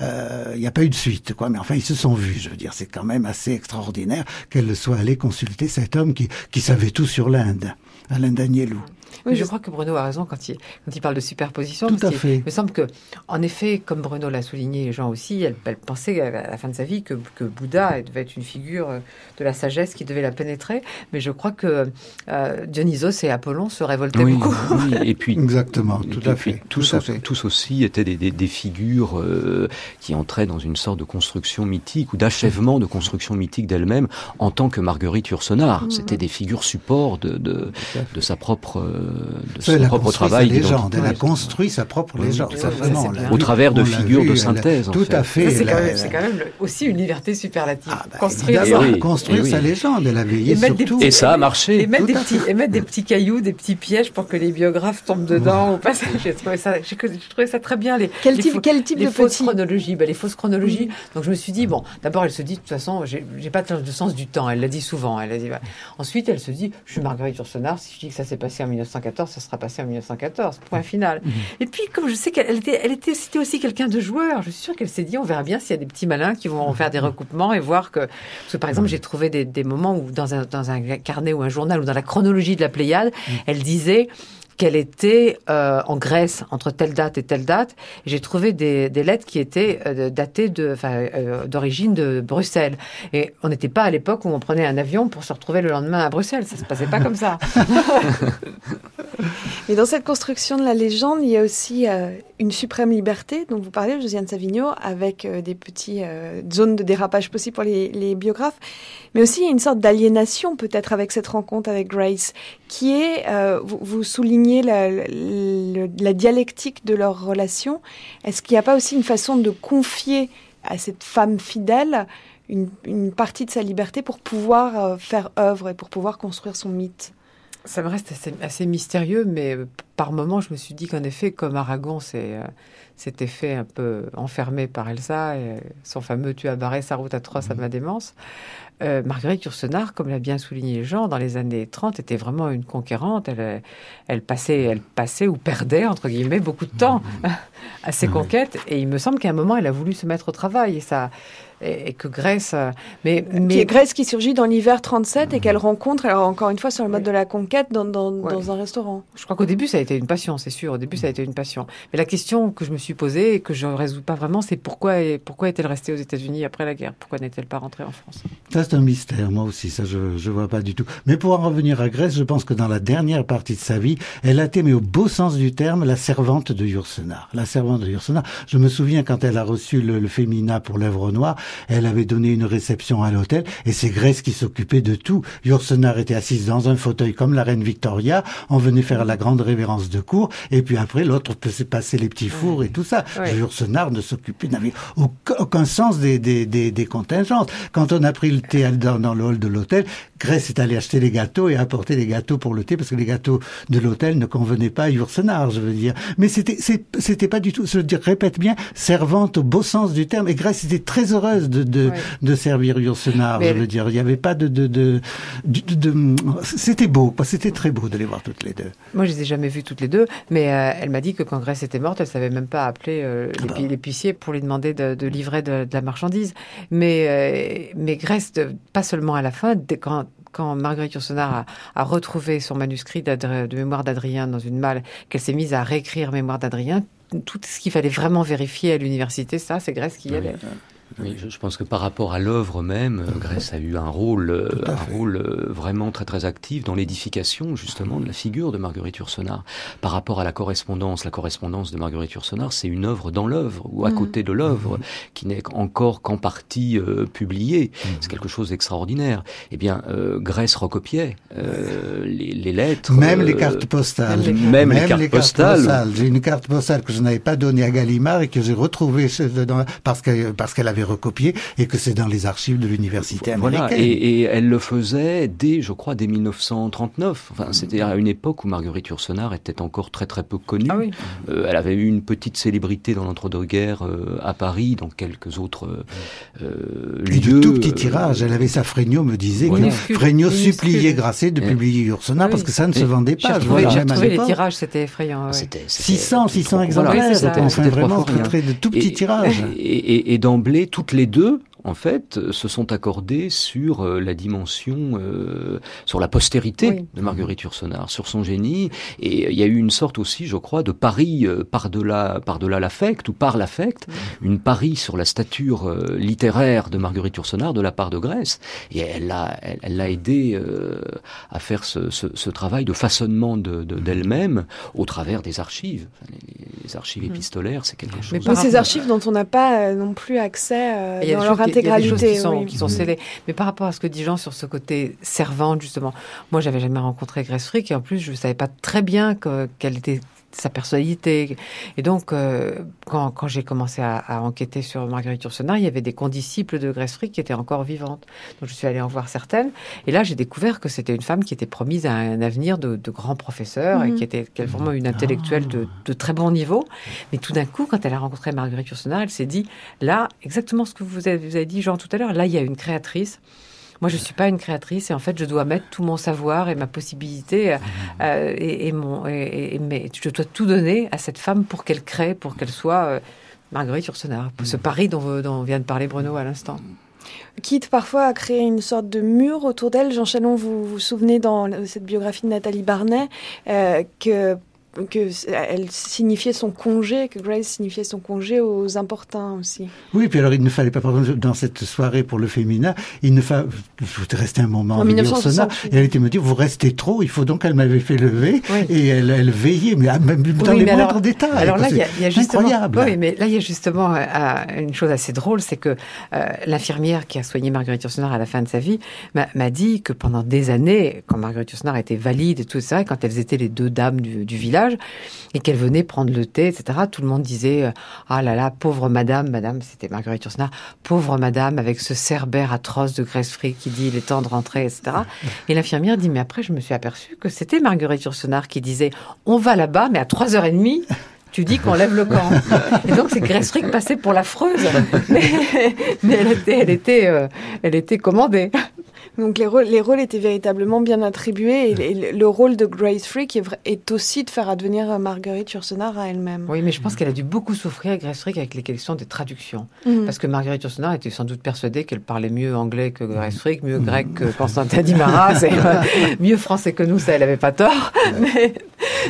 Euh, il n'y a pas eu de suite, quoi. Mais enfin, ils se sont vus, je veux dire, c'est quand même assez extraordinaire qu'elle soit allée consulter cet homme qui, qui savait tout sur l'Inde, Alain Danielou. Oui, je crois que Bruno a raison quand il, quand il parle de superposition. Tout à fait. Il me semble que, en effet, comme Bruno l'a souligné, les gens aussi, elle, pensait à la fin de sa vie que, que, Bouddha devait être une figure euh, de la sagesse qui devait la pénétrer. Mais je crois que euh, Dionysos et Apollon se révoltaient beaucoup. Oui, et puis exactement, tout, à fait. Tous, tous aussi étaient des, des, des figures euh, qui entraient dans une sorte de construction mythique ou d'achèvement de construction mythique d'elle-même en tant que Marguerite Yourcenar. Mm. C'était des figures support de, de, de sa propre de son propre travail. Sa légende. Elle a construit sa propre légende. au travers de figures de synthèse. Tout à fait. C'est quand, même aussi une liberté superlative. Ah, bah, construire, construire sa légende. Elle a veillé surtout. Et ça a marché. Et mettre, des petits, et mettre des petits cailloux, des petits pièges pour que les biographes tombent dedans. J'ai trouvé ça, trouvé ça très bien. Les, quel type, quel type les de fausses chronologies bah, Les fausses chronologies. Donc je me suis dit, bon, d'abord elle se dit, de toute façon, j'ai pas de sens du temps. Elle l'a dit souvent. Elle a dit, Ensuite, elle se dit, je suis Marguerite Yourcenar. Si je dis que ça s'est passé en 1914, ça sera passé en 1914, point final. Mhm. Et puis, comme je sais qu'elle était, elle était, c'était aussi quelqu'un de joueur, je suis sûre qu'elle s'est dit, on verra bien s'il y a des petits malins qui vont faire des mhm. recoupements et voir que, parce que par exemple, j'ai trouvé des, des, moments où dans un, dans un carnet ou un journal ou dans la chronologie de la Pléiade, elle disait, qu'elle était euh, en Grèce entre telle date et telle date. J'ai trouvé des, lettres qui étaient euh, datées euh, d'origine de Bruxelles. Et on n'était pas à l'époque où on prenait un avion pour se retrouver le lendemain à Bruxelles. Ça se passait pas comme ça. Mais dans cette construction de la légende, il y a aussi une suprême liberté dont vous parlez, Josiane Savigno, avec des petites zones de dérapage possibles pour les, les biographes. Mais aussi, il y a une sorte d'aliénation peut-être avec cette rencontre avec Grace, qui est, vous, vous soulignez la, dialectique de leur relation, est-ce qu'il n'y a pas aussi une façon de confier à cette femme fidèle une, partie de sa liberté pour pouvoir euh, faire œuvre et pour pouvoir construire son mythe? Ça me reste assez, mystérieux, mais par moments, je me suis dit qu'en effet, comme Aragon s'était fait un peu enfermé par Elsa, et son fameux tu as barré sa route à trois, ça m'a démence. Euh, Marguerite Yourcenar, comme l'a bien souligné Jean, dans les années 30, était vraiment une conquérante. Elle, elle, passait, elle passait ou perdait, entre guillemets, beaucoup de temps à ses conquêtes. Et il me semble qu'à un moment, elle a voulu se mettre au travail. Et ça, et, que Grèce. Euh, mais, mais... Qui Grèce qui surgit dans l'hiver 37 et qu'elle rencontre, alors encore une fois sur le mode de la conquête, dans, dans, un restaurant. Je crois qu'au début ça a été une passion, c'est sûr. Au début ça a été une passion. Mais la question que je me suis posée et que je ne résous pas vraiment, c'est pourquoi, pourquoi est-elle restée aux États-Unis après la guerre? Pourquoi n'est-elle pas rentrée en France? Ça c'est un mystère, moi aussi, ça je ne vois pas du tout. Mais pour en revenir à Grèce, je pense que dans la dernière partie de sa vie, elle a été, mais au beau sens du terme, la servante de Yourcenar. La servante de Yourcenar. Je me souviens quand elle a reçu le, le féminin pour l'œuvre noire, elle avait donné une réception à l'hôtel et c'est Grèce qui s'occupait de tout. Yourcenar était assise dans un fauteuil comme la reine Victoria, on venait faire la grande révérence de cour et puis après l'autre passer les petits fours et tout ça. Oui. ne s'occupait, n'avait aucun, sens des, des, des, des, contingences. Quand on a pris le thé dans, dans le hall de l'hôtel, Grèce est allée acheter les gâteaux et apporter les gâteaux pour le thé parce que les gâteaux de l'hôtel ne convenaient pas à Yourcenar, je veux dire. Mais c'était c'était pas du tout, je répète bien, servante au beau sens du terme. Et Grèce était très heureuse de, de, de servir Yourcenar, je veux dire. Il n'y avait pas de... de, de, de, c'était beau, c'était très beau de les voir toutes les deux. Moi, je les ai jamais vues toutes les deux, mais euh, elle m'a dit que quand Grèce était morte, elle savait même pas appeler euh, ah bah. l'épicier pour lui demander de, livrer de, la marchandise. Mais, euh, mais Grèce, pas seulement à la fin, quand quand Marguerite Yourcenar a, retrouvé son manuscrit de mémoire d'Adrien dans une malle, qu'elle s'est mise à réécrire mémoire d'Adrien, tout ce qu'il fallait vraiment vérifier à l'université, ça, c'est Grèce qui y allait. Oui, je, pense que par rapport à l'œuvre même, euh, Grèce a eu un rôle, euh, un rôle euh, vraiment très très actif dans l'édification justement de la figure de Marguerite Yourcenar. Par rapport à la correspondance, la correspondance de Marguerite Yourcenar, c'est une œuvre dans l'œuvre ou à mm. côté de l'œuvre, mm. qui n'est encore qu'en partie publiée. Mm. C'est quelque chose d'extraordinaire. Eh bien, Grèce recopiait les, lettres, même les cartes postales, même, les, cartes, postales. J'ai une carte postale que je n'avais pas donnée à Gallimard et que j'ai retrouvée parce que parce qu'elle avait recopié et que c'est dans les archives de l'université américaine. Voilà, et, elle le faisait dès, je crois, dès 1939. Enfin, c'était à une époque où Marguerite Yourcenar était encore très très peu connue. Ah euh, elle avait eu une petite célébrité dans l'entre-deux-guerres euh, à Paris, dans quelques autres euh, lieux. Et du tout petit tirage. Elle avait sa Fregno, me disait que Fregno suppliait Grasset de publier Yourcenar parce que ça ne se vendait pas. J'ai trouvé, les tirages, c'était effrayant. 600, 600 exemplaires. C'était vraiment très, de tout petits tirages. Et, et toutes les deux, en fait, se sont accordés sur euh, la dimension, euh, sur la postérité de Marguerite Yourcenar, sur son génie. Et il y a eu une sorte aussi, je crois, de pari euh, par-delà par -delà l'affect ou par l'affect, une pari sur la stature littéraire de Marguerite Yourcenar de la part de Grèce. Et elle l'a elle, l'a aidé à faire ce, ce, travail de façonnement d'elle-même de, au travers des archives. Les, archives épistolaires, c'est quelque chose. Mais ces archives dont on n'a pas non plus accès dans leur il y a des choses qui sont, qui sont scellées. Mais par rapport à ce que dit Jean sur ce côté servante, justement, moi, j'avais jamais rencontré Grace Frick et en plus, je ne savais pas très bien qu'elle était sa personnalité. Et donc, euh, quand, quand j'ai commencé à, à, enquêter sur Marguerite Yourcenar, il y avait des condisciples de Grace qui étaient encore vivantes. Donc, je suis allée en voir certaines. Et là, j'ai découvert que c'était une femme qui était promise à un avenir de, de grand professeur et mhm. qui était, qui vraiment une intellectuelle de, de, très bon niveau. Mais tout d'un coup, quand elle a rencontré Marguerite Yourcenar, elle s'est dit, là, exactement ce que vous avez, vous avez dit, Jean, tout à l'heure, là, il y a une créatrice moi, je suis pas une créatrice et en fait, je dois mettre tout mon savoir et ma possibilité euh, euh, et, mon, et, mais je dois tout donner à cette femme pour qu'elle crée, pour qu'elle soit euh, Marguerite Yourcenar, pour ce pari dont, dont vient de parler Bruno à l'instant. Quitte parfois à créer une sorte de mur autour d'elle. Jean Chalon, vous vous souvenez dans cette biographie de Nathalie Barnet que que elle signifiait son congé, que Grace signifiait son congé aux importuns aussi. Oui, puis alors il ne fallait pas, dans cette soirée pour le féminin, il ne fallait, rester un moment en 1968. et elle était me dire, vous restez trop, il faut donc qu'elle m'avait fait lever, et elle, elle, veillait, mais même dans les moindres détails. Alors là, il y a, justement, incroyable. Oui, mais là, il y a justement euh, une chose assez drôle, c'est que euh, l'infirmière qui a soigné Marguerite Yourcenar à la fin de sa vie m'a dit que pendant des années, quand Marguerite Yourcenar était valide et tout ça, quand elles étaient les deux dames du, du village, village et qu'elle venait prendre le thé, etc. Tout le monde disait ah là là pauvre madame, madame c'était Marguerite Yourcenar, pauvre madame avec ce cerbère atroce de Grace Free qui dit il est temps de rentrer, etc. Et l'infirmière dit mais après je me suis aperçue que c'était Marguerite Yourcenar qui disait on va là-bas mais à 3h30 tu dis qu'on lève le camp. Et donc c'est Grace Frick passée pour l'affreuse, mais, mais elle était, elle était, euh, elle était commandée. Donc les rôles, les rôles étaient véritablement bien attribués et, le rôle de Grace Frick est, est, aussi de faire advenir Marguerite Yourcenar à elle-même. Oui, mais je pense qu'elle a dû beaucoup souffrir, Grace Frick, avec les questions des traductions. Mhm. Parce que Marguerite Yourcenar était sans doute persuadée qu'elle parlait mieux anglais que Grace Frick, mieux grec que Constantin Dimara, euh, mieux français que nous, ça, elle n'avait pas tort. Mais,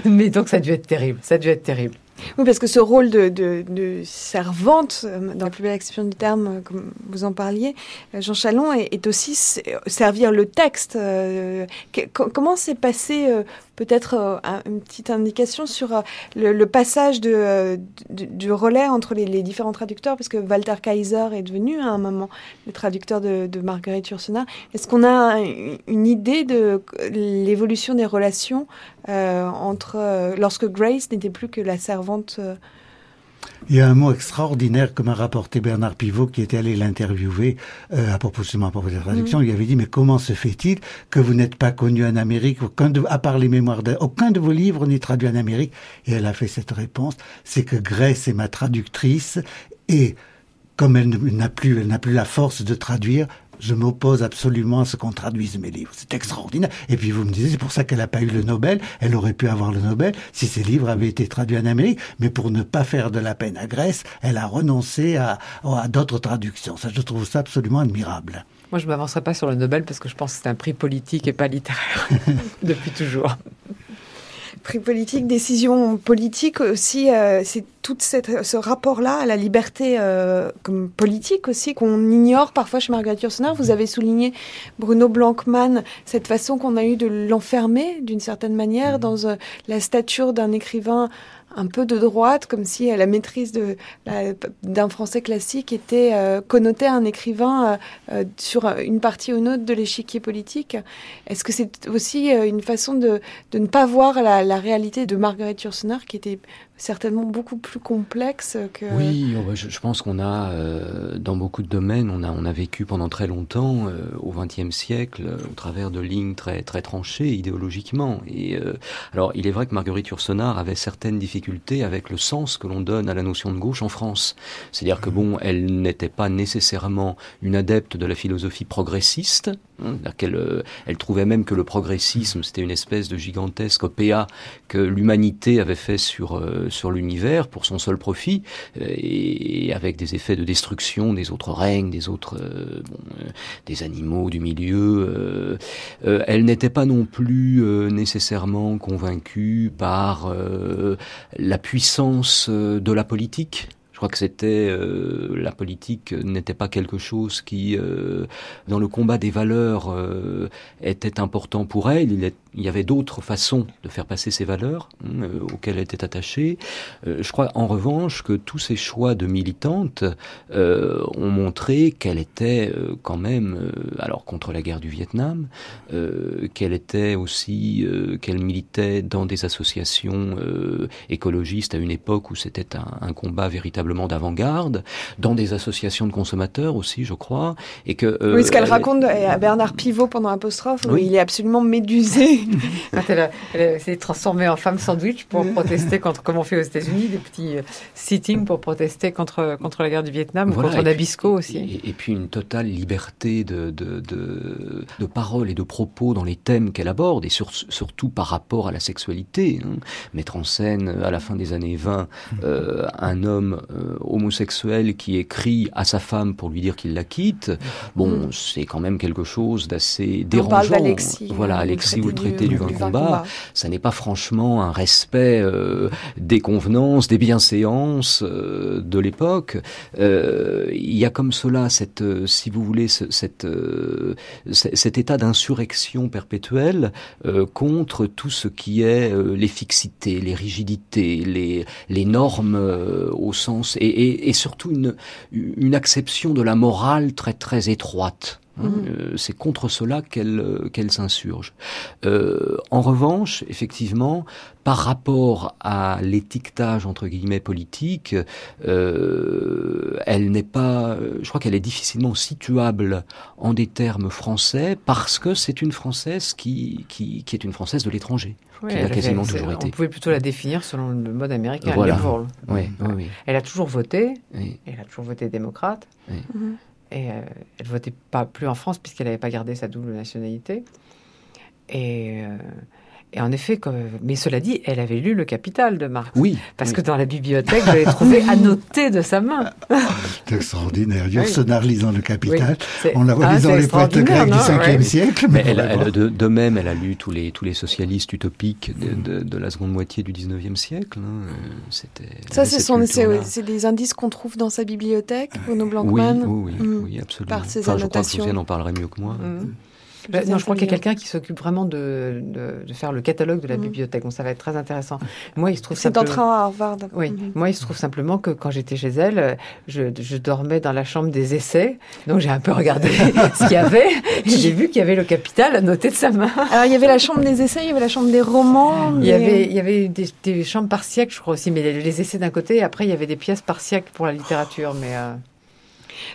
mais donc ça a dû être terrible, ça a dû être terrible. Oui, parce que ce rôle de, de, de servante, euh, dans la plus belle expression du terme, euh, comme vous en parliez, euh, Jean Chalon, est aussi servir le texte. comment s'est passé peut-être euh, une petite indication sur euh, le, passage de, euh, du relais entre les, différents traducteurs, parce que Walter Kaiser est devenu à un moment le traducteur de, Marguerite Yourcenar. Est-ce qu'on a une idée de l'évolution des relations entre lorsque Grace n'était plus que la servante il y a un mot extraordinaire que m'a rapporté Bernard Pivot, qui était allé l'interviewer euh, à propos à propos de la traduction. Mm. Il avait dit mais comment se fait-il que vous n'êtes pas connu en Amérique aucun de, à part les mémoires de, aucun de vos livres n'est traduit en Amérique? Et elle a fait cette réponse, c'est que Grace est ma traductrice et comme elle n'a plus, elle n'a plus la force de traduire, je m'oppose absolument à ce qu'on traduise mes livres. C'est extraordinaire. Et puis vous me disiez, c'est pour ça qu'elle n'a pas eu le Nobel. Elle aurait pu avoir le Nobel si ses livres avaient été traduits en Amérique. Mais pour ne pas faire de la peine à Grèce, elle a renoncé à, à d'autres traductions. Ça, je trouve ça absolument admirable. Moi, je ne m'avancerai pas sur le Nobel parce que je pense que c'est un prix politique et pas littéraire depuis toujours prix politique, décision politique aussi, euh, c'est tout ce rapport-là à la liberté euh, comme politique aussi qu'on ignore parfois chez Margaret Yourcenar. Vous avez souligné Bruno Blankmann, cette façon qu'on a eu de l'enfermer d'une certaine manière dans euh, la stature d'un écrivain un peu de droite, comme si la maîtrise d'un français classique était euh, connotée à un écrivain euh, sur une partie ou une autre de l'échiquier politique. Est-ce que c'est aussi une façon de, ne pas voir la, la réalité de Marguerite Yourcenar, qui était certainement beaucoup plus complexe que... Oui, je, pense qu'on a, euh, dans beaucoup de domaines, on a, on a vécu pendant très longtemps, euh, au XXe siècle, euh, au travers de lignes très, très tranchées idéologiquement. Et alors, il est vrai que Marguerite Yourcenar avait certaines difficultés avec le sens que l'on donne à la notion de gauche en France. C'est-à-dire que, mmh. bon, elle n'était pas nécessairement une adepte de la philosophie progressiste, hein, qu'elle elle trouvait même que le progressisme, c'était une espèce de gigantesque opéa que l'humanité avait fait sur sur l'univers pour son seul profit euh, et avec des effets de destruction des autres règnes, des autres euh, euh, des animaux du milieu. elle n'était pas non plus nécessairement convaincue par la puissance de la politique. Je crois que c'était la politique n'était pas quelque chose qui, dans le combat des valeurs, était important pour elle. Il y avait d'autres façons de faire passer ces valeurs hein, euh, auxquelles elle était attachée. Euh, je crois en revanche que tous ces choix de militante euh, ont montré qu'elle était quand même, alors contre la guerre du Vietnam, qu'elle était aussi, qu'elle militait dans des associations écologistes à une époque où c'était un, un, combat véritablement d'avant-garde, dans des associations de consommateurs aussi, je crois, et que oui, ce qu'elle raconte à Bernard Pivot pendant Apostrophe, où il est absolument médusé elle, s'est transformée en femme sandwich pour protester contre, comme on fait aux États-Unis, des petits euh, sittings pour protester contre, contre la guerre du Vietnam, ou contre Nabisco aussi. Et, puis une totale liberté de, de, de, de parole et de propos dans les thèmes qu'elle aborde, et surtout par rapport à la sexualité. Hein. Mettre en scène, à la fin des années 20, euh, un homme euh, homosexuel qui écrit à sa femme pour lui dire qu'il la quitte, bon, c'est quand même quelque chose d'assez dérangeant. On parle d'Alexis. Voilà, Alexis ou traité du, combat, ça n'est pas franchement un respect euh, des convenances, des bienséances euh, de l'époque. Euh, il y a comme cela cette, si vous voulez, cette, cet état d'insurrection perpétuelle contre tout ce qui est les fixités, les rigidités, les, les normes au sens et, et, et surtout une, une acception de la morale très très étroite Hein. Mhm. c'est contre cela qu'elle qu'elle s'insurge. en revanche, effectivement, par rapport à l'étiquetage entre guillemets politique, euh, elle n'est pas, je crois qu'elle est difficilement situable en des termes français parce que c'est une française qui, qui, qui est une française de l'étranger. qui a quasiment toujours été. On pouvait plutôt la définir selon le mode américain. Voilà. Oui, oui, Elle a toujours voté. Elle a toujours voté démocrate. Mhm. Et euh, elle votait pas plus en France puisqu'elle n'avait pas gardé sa double nationalité. Et euh, et en effet, mais cela dit, elle avait lu Le Capital de Marx. Oui. Parce que dans la bibliothèque, je l'ai trouvé annoté de sa main. C'est extraordinaire. Yourcenar lisant Le Capital. On la voit ah, lisant les poètes grecs du 5e siècle. Mais, elle, de, même, elle a lu tous les, tous les socialistes utopiques de, de, la seconde moitié du 19e siècle. Hein. C'était, Ça, c'est, son, c'est, des indices qu'on trouve dans sa bibliothèque, Bruno Blancman. Oui, oui, mm. oui, absolument. Par ses enfin, annotations. Je crois que en parlerait mieux que moi. Mm. Bah, non, je crois qu'il y a quelqu'un qui s'occupe vraiment de, de, faire le catalogue de la mm. bibliothèque. Donc ça va être très intéressant. Moi, il se trouve. C'est en train à Harvard. Oui. Mm-hmm. Moi, il se trouve simplement que quand j'étais chez elle, je, je, dormais dans la chambre des essais. Donc j'ai un peu regardé ce qu'il y avait. Et j'ai vu qu'il y avait le Capital à noter de sa main. Alors il y avait la chambre des essais, il y avait la chambre des romans. Il y avait, il y avait des, chambres par siècle, je crois aussi, mais les, essais d'un côté. Et après, il y avait des pièces par siècle pour la littérature, mais. Euh,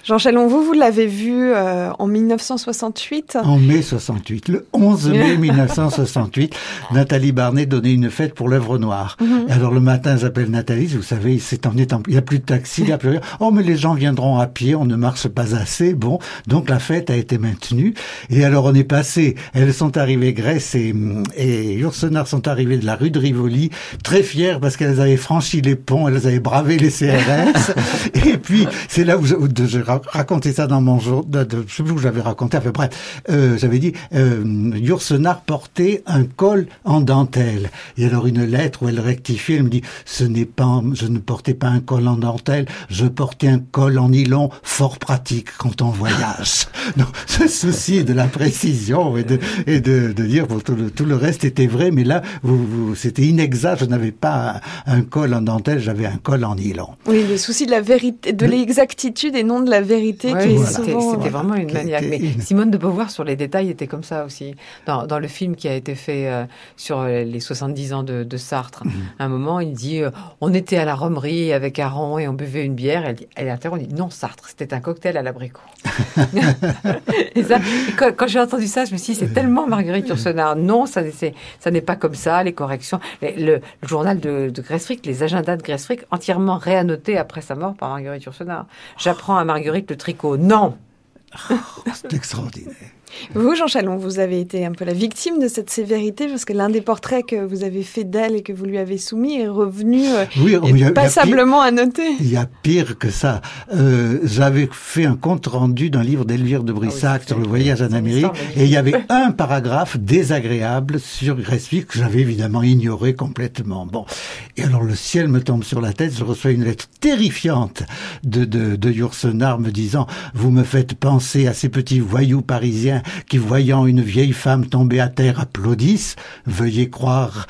Jean Chalon, vous, vous l'avez vu euh, en 1968 En mai 68, le 11 mai 1968, Nathalie Barnet donnait une fête pour l'œuvre noire. Mhm. Alors le matin, j'appelle Nathalie, vous savez, c'est en étant, il n'y a plus de taxi, il n'y a plus rien. Oh, mais les gens viendront à pied, on ne marche pas assez. Bon, donc la fête a été maintenue. Et alors on est passé, elles sont arrivées, Grèce et, et Ursenard sont arrivées de la rue de Rivoli, très fières parce qu'elles avaient franchi les ponts, elles avaient bravé les CRS. et puis, c'est là où, où j'ai raconté ça dans mon jour, de, je sais plus où j'avais raconté, enfin bref, euh, j'avais dit, euh, Yourcenar portait un col en dentelle. Et alors une lettre où elle rectifiait, elle me dit, ce n'est pas, je ne portais pas un col en dentelle, je portais un col en nylon fort pratique quand on voyage. Donc, ce souci de la précision et de, et de, de dire, bon, tout, le, tout, le, reste était vrai, mais là, vous, vous, c'était inexact, je n'avais pas un, col en dentelle, j'avais un col en nylon. Oui, le souci de la vérité, de l'exactitude et non de la vérité. C'était vraiment une maniaque. Mais Simone de Beauvoir sur les détails était comme ça aussi. Dans, dans le film qui a été fait euh, sur les 70 ans de, de Sartre, mhm. à un moment, il dit euh, on était à la romerie avec Aron et on buvait une bière. Elle, elle interrompt, on dit non, Sartre, c'était un cocktail à l'abricot. et ça, quand, j'ai entendu ça, je me suis dit c'est tellement Marguerite Yourcenar. Non, ça, ça n'est pas comme ça, les corrections. Le, journal de, de Gressfrick, les agendas de Gressfrick, entièrement réannotés après sa mort par Marguerite Yourcenar. J'apprends à Marguerite le tricot. Non oh, C'est extraordinaire. Vous, Jean Chalon, vous avez été un peu la victime de cette sévérité parce que l'un des portraits que vous avez fait d'elle et que vous lui avez soumis est revenu euh, oui, passablement à noter. Il y a pire que ça. Euh, J'avais fait un compte rendu d'un livre d'Elvire de Brissac ah sur le voyage en Amérique et il y avait un paragraphe désagréable sur Greswick que j'avais évidemment ignoré complètement. Bon, et alors le ciel me tombe sur la tête, je reçois une lettre terrifiante de, de, de Yourcenar me disant « Vous me faites penser à ces petits voyous parisiens qui, voyant une vieille femme tomber à terre, applaudissent, veuillez croire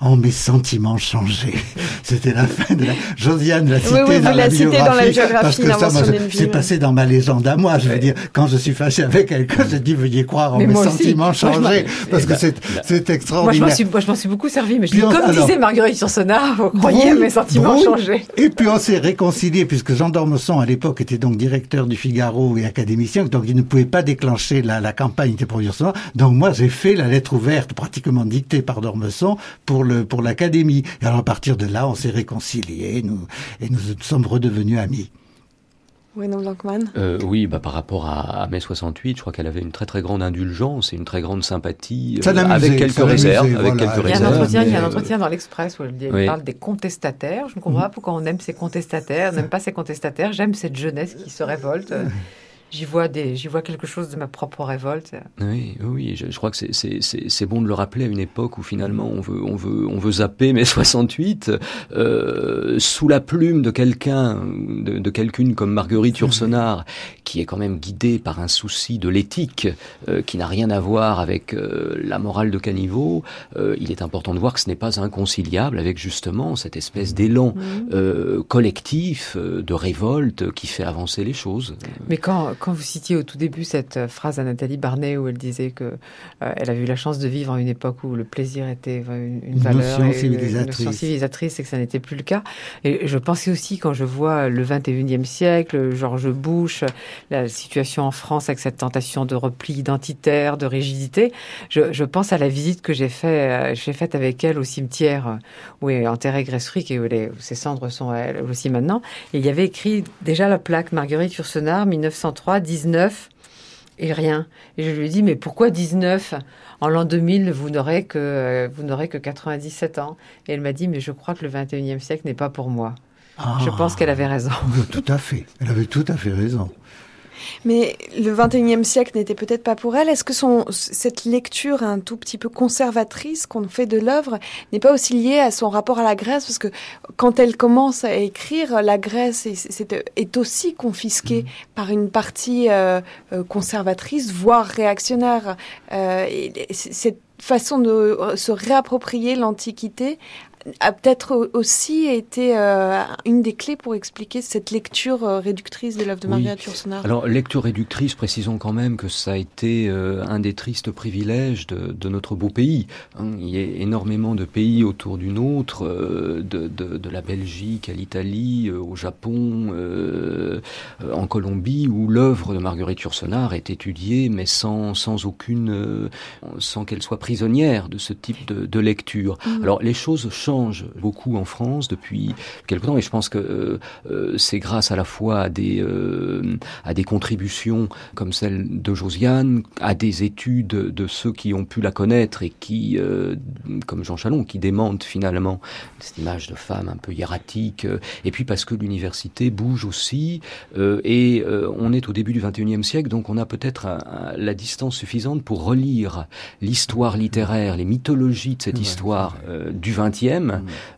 Oh, mes sentiments changés. C'était la fin de la... Josiane l'a cité, oui, dans, la dans, la biographie, parce que ça, c'est passé dans ma légende à moi. Je veux dire, quand je suis fâché avec quelqu'un, je dis veuillez croire en mes sentiments changés, parce que c'est extraordinaire. Moi, je m'en suis, beaucoup servi, mais je dis, comme disait Marguerite Yourcenar, vous croyez à mes sentiments changés. Et puis on s'est réconcilié, puisque Jean d'Ormesson, à l'époque, était donc directeur du Figaro et académicien, donc il ne pouvait pas déclencher la, la campagne pour Yourcenar. Donc moi, j'ai fait la lettre ouverte, pratiquement dictée par d'Ormesson, pour pour l'académie. Et alors à partir de là, on s'est réconciliés, nous et nous sommes redevenus amis. Euh, oui, bah, par rapport à, mai 68, je crois qu'elle avait une très très grande indulgence et une très grande sympathie, euh, avec quelques réserves. avec quelques il, y a un entretien, il y a un entretien dans l'Express où elle, parle des contestataires. Je ne comprends pas pourquoi on aime ces contestataires, on n'aime pas ces contestataires. J'aime cette jeunesse qui se révolte. J'y vois, des, j'y vois quelque chose de ma propre révolte. Oui, oui, je, je crois que c'est, c'est, c'est, bon de le rappeler à une époque où finalement on veut, on veut, on veut zapper mai 68 euh, sous la plume de quelqu'un, de, de quelqu'une comme Marguerite Yourcenar, qui est quand même guidée par un souci de l'éthique euh, qui n'a rien à voir avec euh, la morale de caniveau. Euh, il est important de voir que ce n'est pas inconciliable avec justement cette espèce d'élan mmh. collectif de révolte qui fait avancer les choses. Mais quand quand vous citiez au tout début cette phrase à Nathalie Barnet où elle disait que elle avait eu la chance de vivre à une époque où le plaisir était une, une valeur, notion civilisatrice. une notion civilisatrice, et que ça n'était plus le cas. Et je pensais aussi quand je vois le 21e siècle, George Bush, la situation en France avec cette tentation de repli identitaire, de rigidité, je, je pense à la visite que j'ai fait, j'ai faite avec elle au cimetière où est enterrée Grace et où, les, où ses cendres sont elle aussi maintenant. Et il y avait écrit déjà la plaque Marguerite Yourcenar, 1903, 19 et rien. Et je lui ai dit, mais pourquoi 19 En l'an 2000, vous n'aurez que, vous n'aurez que 97 ans. Et elle m'a dit, mais je crois que le 21e siècle n'est pas pour moi. je pense qu'elle avait raison. Tout à fait. Elle avait tout à fait raison. Mais le 21e siècle n'était peut-être pas pour elle. Est-ce que son, cette lecture un tout petit peu conservatrice qu'on fait de l'œuvre n'est pas aussi liée à son rapport à la Grèce? Parce que quand elle commence à écrire, la Grèce est, est aussi confisquée mmh. par une partie euh, euh, conservatrice, voire réactionnaire. Euh, et cette façon de se réapproprier l'Antiquité a peut-être aussi été euh, une des clés pour expliquer cette lecture euh, réductrice de l'œuvre de Marguerite Yourcenar. Alors, lecture réductrice, précisons quand même que ça a été euh, un des tristes privilèges de, de notre beau pays. Hein. il y a énormément de pays autour du nôtre, de, de, de, la Belgique à l'Italie, au Japon, en Colombie, où l'œuvre de Marguerite Yourcenar est étudiée, mais sans, sans aucune, sans qu'elle soit prisonnière de ce type de, de lecture. Mmh. Alors, les choses changent beaucoup en France depuis quelque temps et je pense que euh, euh, c'est grâce à la fois à des euh, à des contributions comme celle de Josiane, à des études de ceux qui ont pu la connaître et qui, comme Jean Chalon, qui démentent finalement cette image de femme un peu hiératique, et puis parce que l'université bouge aussi, et on est au début du 21e siècle, donc on a peut-être la distance suffisante pour relire l'histoire littéraire, les mythologies de cette histoire du 20e,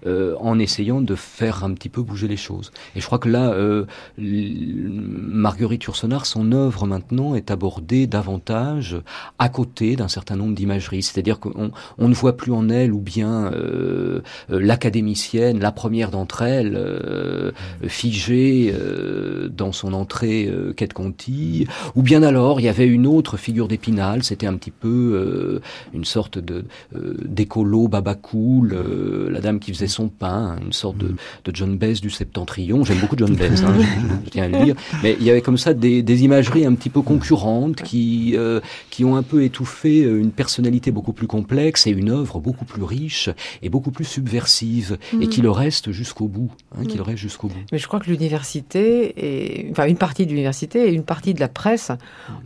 Euh, en essayant de faire un petit peu bouger les choses. Et je crois que là, euh, Marguerite Yourcenar, son œuvre maintenant est abordée davantage à côté d'un certain nombre d'imageries. C'est-à-dire qu'on on ne voit plus en elle ou bien euh, l'académicienne, la première d'entre elles, figée dans son entrée Quête Conti, ou bien alors il y avait une autre figure d'Épinal, c'était un petit peu une sorte de d'écolo babacool, la dame qui faisait son pain, une sorte de, de John Bess du Septentrion. J'aime beaucoup John Bess, hein, je, tiens à le dire. Mais il y avait comme ça des, des imageries un petit peu concurrentes qui, euh, qui ont un peu étouffé euh, une personnalité beaucoup plus complexe et une œuvre beaucoup plus riche et beaucoup plus subversive et qui mm. le reste jusqu'au bout, hein, qui le reste jusqu'au bout. Mais je crois que l'université enfin une partie de l'université et une partie de la presse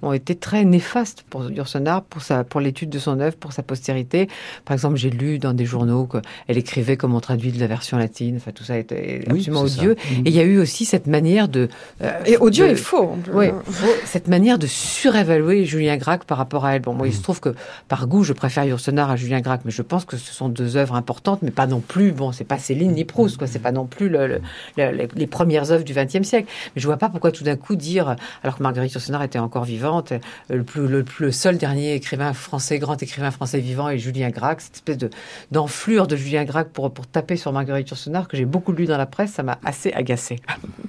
ont été très néfastes pour Yourcenar, pour sa, pour l'étude de son œuvre, pour sa postérité. Par exemple, j'ai lu dans des journaux qu'elle écrivait comme on traduit de la version latine. Enfin, tout ça était absolument odieux. Mm. Et il y a eu aussi cette manière de... Euh, et odieux et faux. Oui, cette manière de surévaluer Julien Gracq par rapport à elle. Bon, moi, il se mm. trouve que par goût, je préfère Yourcenar à Julien Gracq, mais je pense que ce sont deux œuvres importantes, mais pas non plus, bon, c'est pas Céline ni Proust, quoi. C'est pas non plus le, les premières œuvres du XXe siècle. Mais je vois pas pourquoi tout d'un coup dire, alors que Marguerite Yourcenar était encore vivante, le, plus, le, le, seul dernier écrivain français, grand écrivain français vivant est Julien Gracq, cette espèce de d'enflure de Julien Gracq pour, pour taper sur Marguerite Yourcenar, que j'ai beaucoup lu dans la presse, ça m'a assez agacé.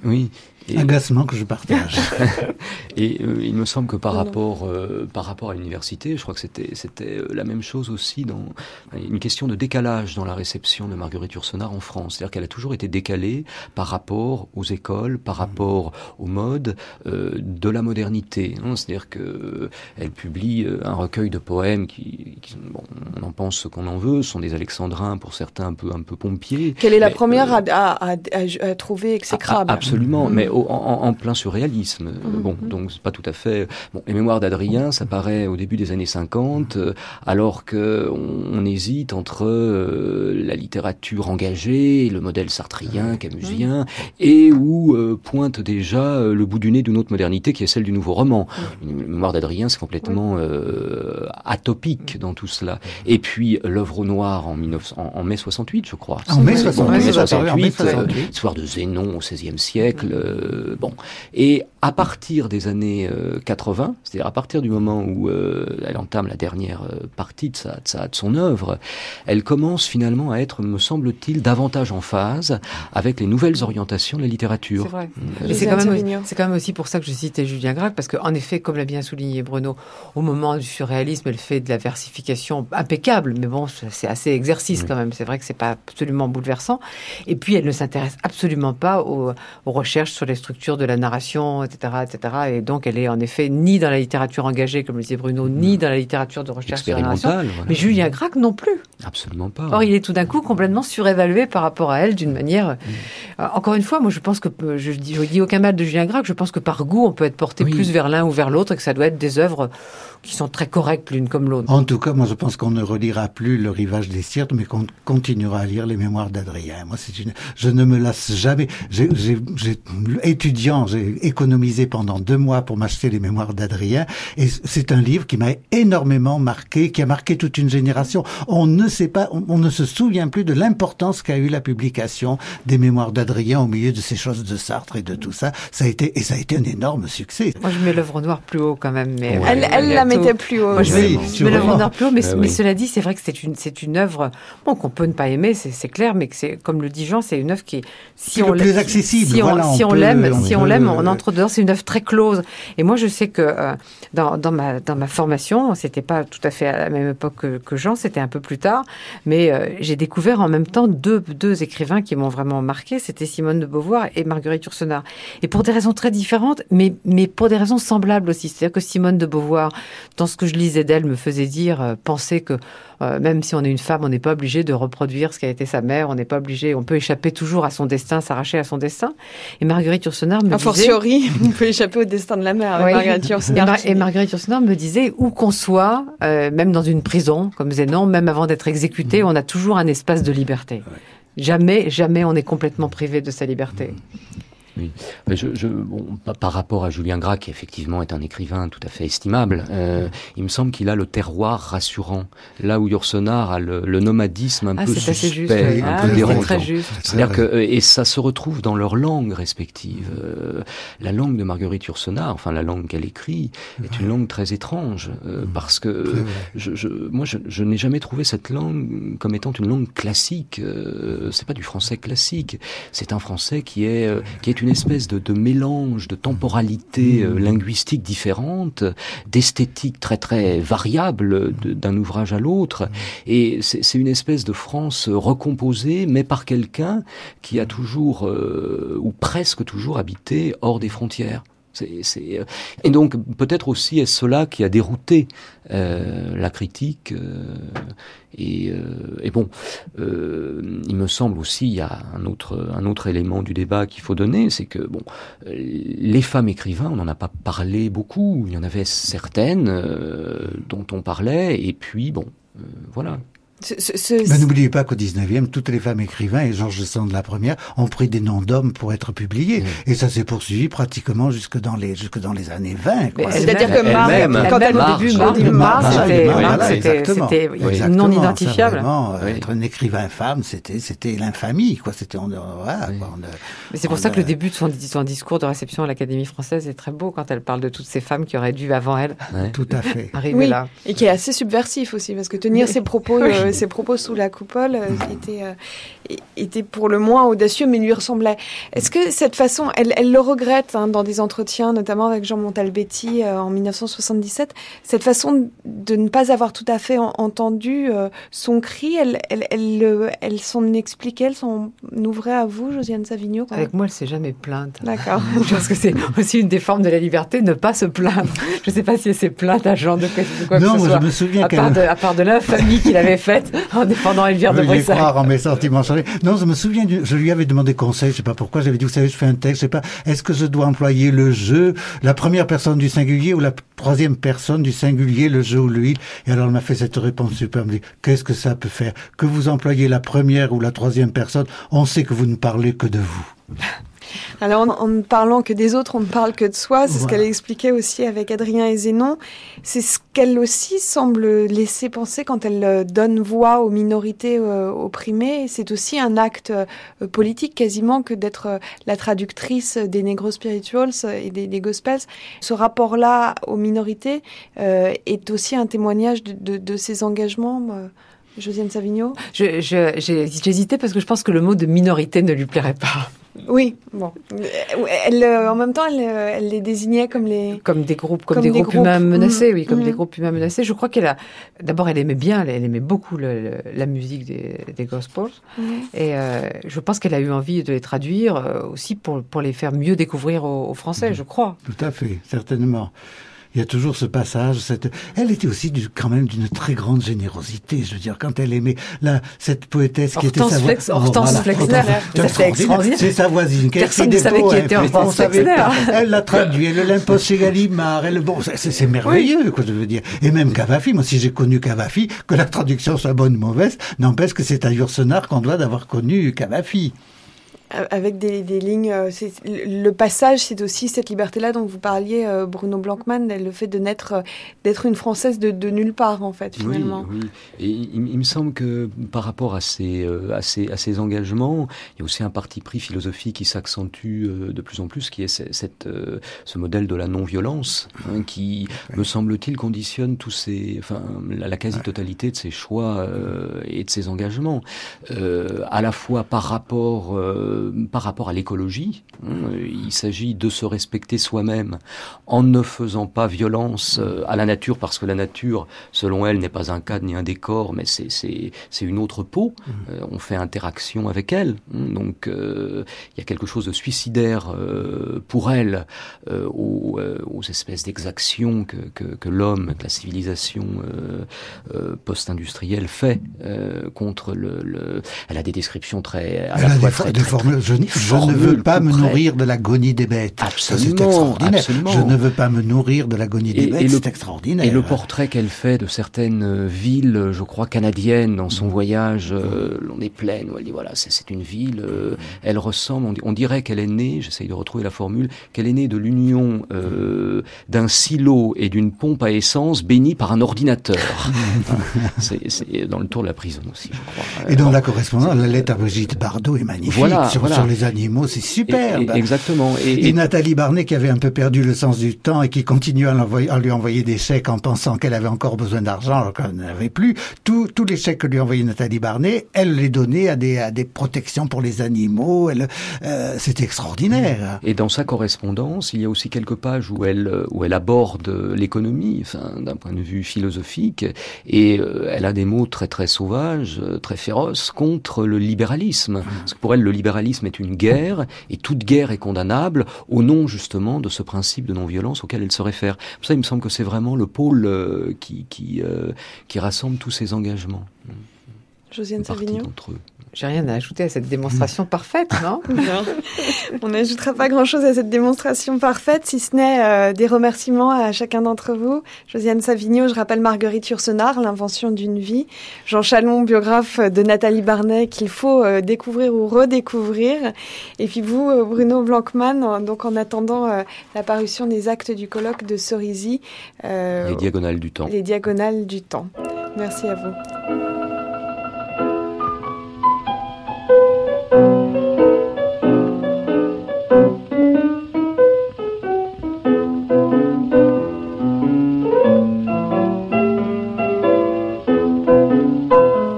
Oui, Agacement que je partage. et euh, il me semble que par rapport, euh, par rapport à l'université, je crois que c'était, c'était euh, la même chose aussi dans une question de décalage dans la réception de Marguerite Yourcenar en France. C'est-à-dire qu'elle a toujours été décalée par rapport aux écoles, par rapport aux modes de la modernité. Hein. C'est-à-dire que elle publie un recueil de poèmes qui, bon, on en pense ce qu'on en veut, sont des alexandrins pour certains un peu, un peu pompiers. Quelle est la première à, à, à, trouver exécrable Absolument, mm. mais en, plein surréalisme. Mhm. Bon, donc c'est pas tout à fait. Bon, les mémoires d'Adrien, ça paraît au début des années 50, euh, alors que on, hésite entre euh, la littérature engagée, le modèle sartrien, camusien, et où euh, pointe déjà le bout du nez d'une autre modernité qui est celle du nouveau roman. Les mémoires d'Adrien, c'est complètement atopique dans tout cela. Et puis l'œuvre au noir en, 19, en, mai 68, je crois. En mai 68, soir de Zénon au XVIe siècle Euh, bon, et à partir des années 80, c'est-à-dire à partir du moment où elle entame la dernière partie de, sa, de, de son œuvre, elle commence finalement à être, me semble-t-il, davantage en phase avec les nouvelles orientations de la littérature. C'est vrai. c'est quand, même, quand même aussi pour ça que je citais Julien Gracq, parce qu'en effet, comme l'a bien souligné Bruno, au moment du surréalisme, elle fait de la versification impeccable, mais bon, c'est assez exercice quand même. C'est vrai que c'est pas absolument bouleversant. Et puis, elle ne s'intéresse absolument pas aux, recherches sur les structures de la narration, etc., etc. Et donc, elle est en effet ni dans la littérature engagée, comme le disait Bruno, ni dans la littérature de recherche sur la narration. Mais Julien Gracq non plus. Absolument pas. Or, il est tout d'un coup complètement surévalué par rapport à elle d'une manière. Euh, encore une fois, moi, je pense que je dis, je dis aucun mal de Julien Gracq. Je pense que par goût, on peut être porté plus vers l'un ou vers l'autre, et que ça doit être des œuvres qui sont très correctes l'une comme l'autre. En tout cas, moi, je pense qu'on ne relira plus Le Rivage des Sirtes, mais qu'on continuera à lire les Mémoires d'Adrien. Moi, c'est une, je ne me lasse jamais. J'ai, étudiant, j'ai économisé pendant deux mois pour m'acheter les Mémoires d'Adrien, et c'est un livre qui m'a énormément marqué, qui a marqué toute une génération. On ne sait pas, on, ne se souvient plus de l'importance qu'a eu la publication des Mémoires d'Adrien au milieu de ces choses de Sartre et de tout ça. Ça a été, et ça a été un énorme succès. Moi, je mets l'œuvre noire plus haut quand même, mais elle, elle la mettait plus haut. Moi, je mets, l'œuvre noire plus haut, mais, mais cela dit, c'est vrai que c'est une, c'est une œuvre, bon, qu'on peut ne pas aimer, c'est clair, mais que c'est, comme le dit Jean, c'est une œuvre qui, si on plus accessible. Si on, si on l'aime, si on l'aime, on entre dedans. C'est une œuvre très close. Et moi, je sais que euh, dans, dans ma dans ma formation, c'était pas tout à fait à la même époque que, que Jean, c'était un peu plus tard, mais euh, j'ai découvert en même temps deux deux écrivains qui m'ont vraiment marqué. C'était Simone de Beauvoir et Marguerite Yourcenar. Et pour des raisons très différentes, mais mais pour des raisons semblables aussi. C'est-à-dire que Simone de Beauvoir, dans ce que je lisais d'elle, me faisait dire, euh, penser que euh, même si on est une femme, on n'est pas obligé de reproduire ce qu'a été sa mère, on n'est pas obligé, on peut échapper toujours à son destin, s'arracher à son destin. Et Marguerite Yourcenar me a disait... fortiori, on peut échapper au destin de la mère avec Marguerite Yourcenar. Et, Marguerite Yourcenar me disait, où qu'on soit, euh, même dans une prison, comme Zénon, même avant d'être exécuté, mmh. on a toujours un espace de liberté. Jamais, jamais on est complètement privé de sa liberté. Mmh. Oui. Je, je, bon, par rapport à Julien Gras, qui effectivement est un écrivain tout à fait estimable, euh, il me semble qu'il a le terroir rassurant. Là où Yourcenar a le, le nomadisme un ah, peu suspect, un ah, peu dérangeant. C'est-à-dire que euh, et ça se retrouve dans leur langue respective. Euh, la langue de Marguerite Yourcenar, enfin la langue qu'elle écrit, est une langue très étrange euh, mmh. parce que je, je, moi je, je n'ai jamais trouvé cette langue comme étant une langue classique. c'est pas du français classique. C'est un français qui est qui est une une espèce de, de mélange de temporalité euh, linguistique différente, d'esthétique très très variable d'un ouvrage à l'autre. Et c'est une espèce de France recomposée, mais par quelqu'un qui a toujours, euh, ou presque toujours, habité hors des frontières. Euh, Et donc peut-être aussi est-ce cela qui a dérouté euh, la critique. Euh, et, bon, il me semble aussi il y a un autre un autre élément du débat qu'il faut donner, c'est que bon, les femmes écrivains, on n'en a pas parlé beaucoup. Il y en avait certaines dont on parlait, et puis bon, voilà. Mais n'oubliez pas qu'au 19e, toutes les femmes écrivains, et Georges Sand la première, ont pris des noms d'hommes pour être publiés. Et ça s'est poursuivi pratiquement jusque dans les, jusque dans les années 20. C'est-à-dire que Marc, quand elle, au début, Marc, c'était non identifiable. Euh, être un écrivain femme, c'était c'était l'infamie, quoi. C'était voilà, Mais c'est pour ça que le début de son, son discours de réception à l'Académie française est très beau quand elle parle de toutes ces femmes qui auraient dû avant elle. Tout à fait. Arriver là. Et qui est assez subversif aussi, parce que tenir ses propos euh, ses propos sous la coupole euh, étaient, euh, était pour le moins audacieux, mais lui ressemblait. Est-ce que cette façon, elle, elle le regrette hein, dans des entretiens, notamment avec Jean Montalbetti euh, en 1977, cette façon de ne pas avoir tout à fait entendu son cri, elle, elle, elle, elle s'en expliquait, elle s'en ouvrait à vous, Josiane Savigno Avec moi, elle s'est jamais plainte. D'accord. Je pense que c'est aussi une des formes de la liberté, ne pas se plaindre. Je ne sais pas si elle s'est plainte à Jean de quoi, non, que ce soit. je me souviens à, part de, à part de l'infamie qu'il avait faite en défendant Elvire de Bruxelles. croire en mes sentiments Non, je me souviens, je lui avais demandé conseil, je sais pas pourquoi, j'avais dit, vous savez, je fais un texte, je sais pas, est-ce que je dois employer le jeu, la première personne du singulier ou la troisième personne du singulier, le jeu ou l'huile Et alors, elle m'a fait cette réponse superbe, dit, qu'est-ce que ça peut faire? Que vous employez la première ou la troisième personne, on sait que vous ne parlez que de vous. Alors, en, ne parlant que des autres, on ne parle que de soi. C'est ce qu'elle expliquait aussi avec Adrien et Zénon. C'est ce qu'elle aussi semble laisser penser quand elle euh, donne voix aux minorités euh, opprimées. C'est aussi un acte euh, politique quasiment que d'être la traductrice des Negro Spirituals et des, Gospels. Ce rapport-là aux minorités est aussi un témoignage de, de ses engagements. Josiane Savigno? J'ai hésité parce que je pense que le mot de minorité ne lui plairait pas. Oui, bon. Elle, euh, en même temps, elle, euh, elle, les désignait comme les... Comme des groupes, comme, des, groupes, humains menacés, oui, comme des mmh. groupes humains menacés. Je crois qu'elle a... D'abord, elle aimait bien, elle, aimait beaucoup la musique des, des gospels. Mmh. Et euh, je pense qu'elle a eu envie de les traduire aussi pour, pour les faire mieux découvrir aux, aux Français, mmh. je crois. Tout à fait, certainement. Il y a toujours ce passage. Cette... Elle était aussi du, quand même d'une très grande générosité. Je veux dire, quand elle aimait la, cette poétesse qui était sa voisine. Hortense Flexner. C'est sa voisine. Personne ne savait qui était Hortense Flexner. Elle l'a traduit. Elle l'impose chez Gallimard. Elle, bon, c'est merveilleux, quoi, je veux dire. Et même Cavafi. Moi, si j'ai connu Cavafi, que la traduction soit bonne ou mauvaise, n'empêche que c'est à Ursenard qu'on doit d'avoir connu Cavafi avec des, des lignes. Euh, le passage, c'est aussi cette liberté-là dont vous parliez, euh, Bruno Blancmann, le fait de naître, euh, d'être une Française de, de, nulle part, en fait, finalement. Oui, oui. Et il, me semble que par rapport à ces, à, ces, à ces engagements, il y a aussi un parti pris philosophique qui s'accentue de plus en plus, qui est cette, ce modèle de la non-violence, hein, qui, me semble-t-il, conditionne tous ces, enfin, la, quasi-totalité de ses choix et de ses engagements, à la fois par rapport euh, par rapport à l'écologie. Hein, il s'agit de se respecter soi-même en ne faisant pas violence euh, à la nature, parce que la nature, selon elle, n'est pas un cadre ni un décor, mais c'est une autre peau. Mmh. Euh, on fait interaction avec elle. Hein, donc il y a quelque chose de suicidaire pour elle aux, aux, espèces d'exactions que, que, que l'homme, que la civilisation post-industrielle fait contre le, le, Elle a des descriptions très à la fois très, très, je, ne veux pas me nourrir de l'agonie des bêtes. Absolument, c'est extraordinaire. Je ne veux pas me nourrir de l'agonie des bêtes. C'est extraordinaire. Et le portrait qu'elle fait de certaines euh, villes, je crois canadiennes, dans son voyage, euh, on est pleine. Où elle dit voilà, c'est une ville. Euh, elle ressemble. On, dirait qu'elle est née. J'essaye de retrouver la formule. Qu'elle est née de l'union d'un silo et d'une pompe à essence bénie par un ordinateur. c'est dans le tour de la prison aussi, je crois. Et dans la correspondance, la lettre à Brigitte Bardot est magnifique. Voilà, sur, les animaux, c'est super. exactement. Et, Nathalie Barnet qui avait un peu perdu le sens du temps et qui continuait à, lui envoyer des chèques en pensant qu'elle avait encore besoin d'argent alors qu'elle n'en avait plus. tous les chèques que lui envoyait Nathalie Barnet, elle les donnait à des, à des protections pour les animaux. Elle, euh, c'était extraordinaire. Et dans sa correspondance, il y a aussi quelques pages où elle, où elle aborde l'économie, enfin, d'un point de vue philosophique, et euh, elle a des mots très très sauvages, très féroces contre le libéralisme. Parce que pour elle, le libéralisme est une guerre, et toute guerre est condamnable au nom justement de ce principe de non-violence auquel elle se réfère. Pour ça, il me semble que c'est vraiment le pôle euh, qui, qui, euh, qui rassemble tous ces engagements. Josiane Savignon j'ai rien à ajouter à cette démonstration parfaite, non, On n'ajoutera pas grand-chose à cette démonstration parfaite, si ce n'est euh, des remerciements à chacun d'entre vous. Josiane Savigno, je rappelle Marguerite Yourcenar, L'invention d'une vie. Jean Chalon, biographe de Nathalie Barnet, qu'il faut euh, découvrir ou redécouvrir. Et puis vous, euh, Bruno Blancman, donc en attendant la parution des actes du colloque de Cerisy. les diagonales du temps. Les diagonales du temps. Merci à vous.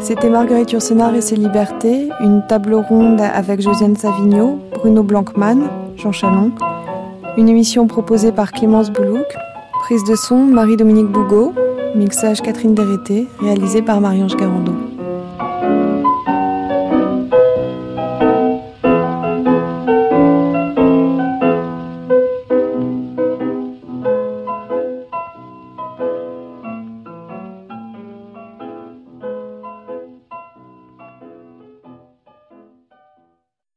C'était Marguerite Yourcenar et ses libertés, une table ronde avec Josiane Savigno, Bruno Blancman, Jean Chalon, une émission proposée par Clémence Boulouk, prise de son Marie-Dominique Bougot, mixage Catherine Dérété, réalisé par Marie-Ange.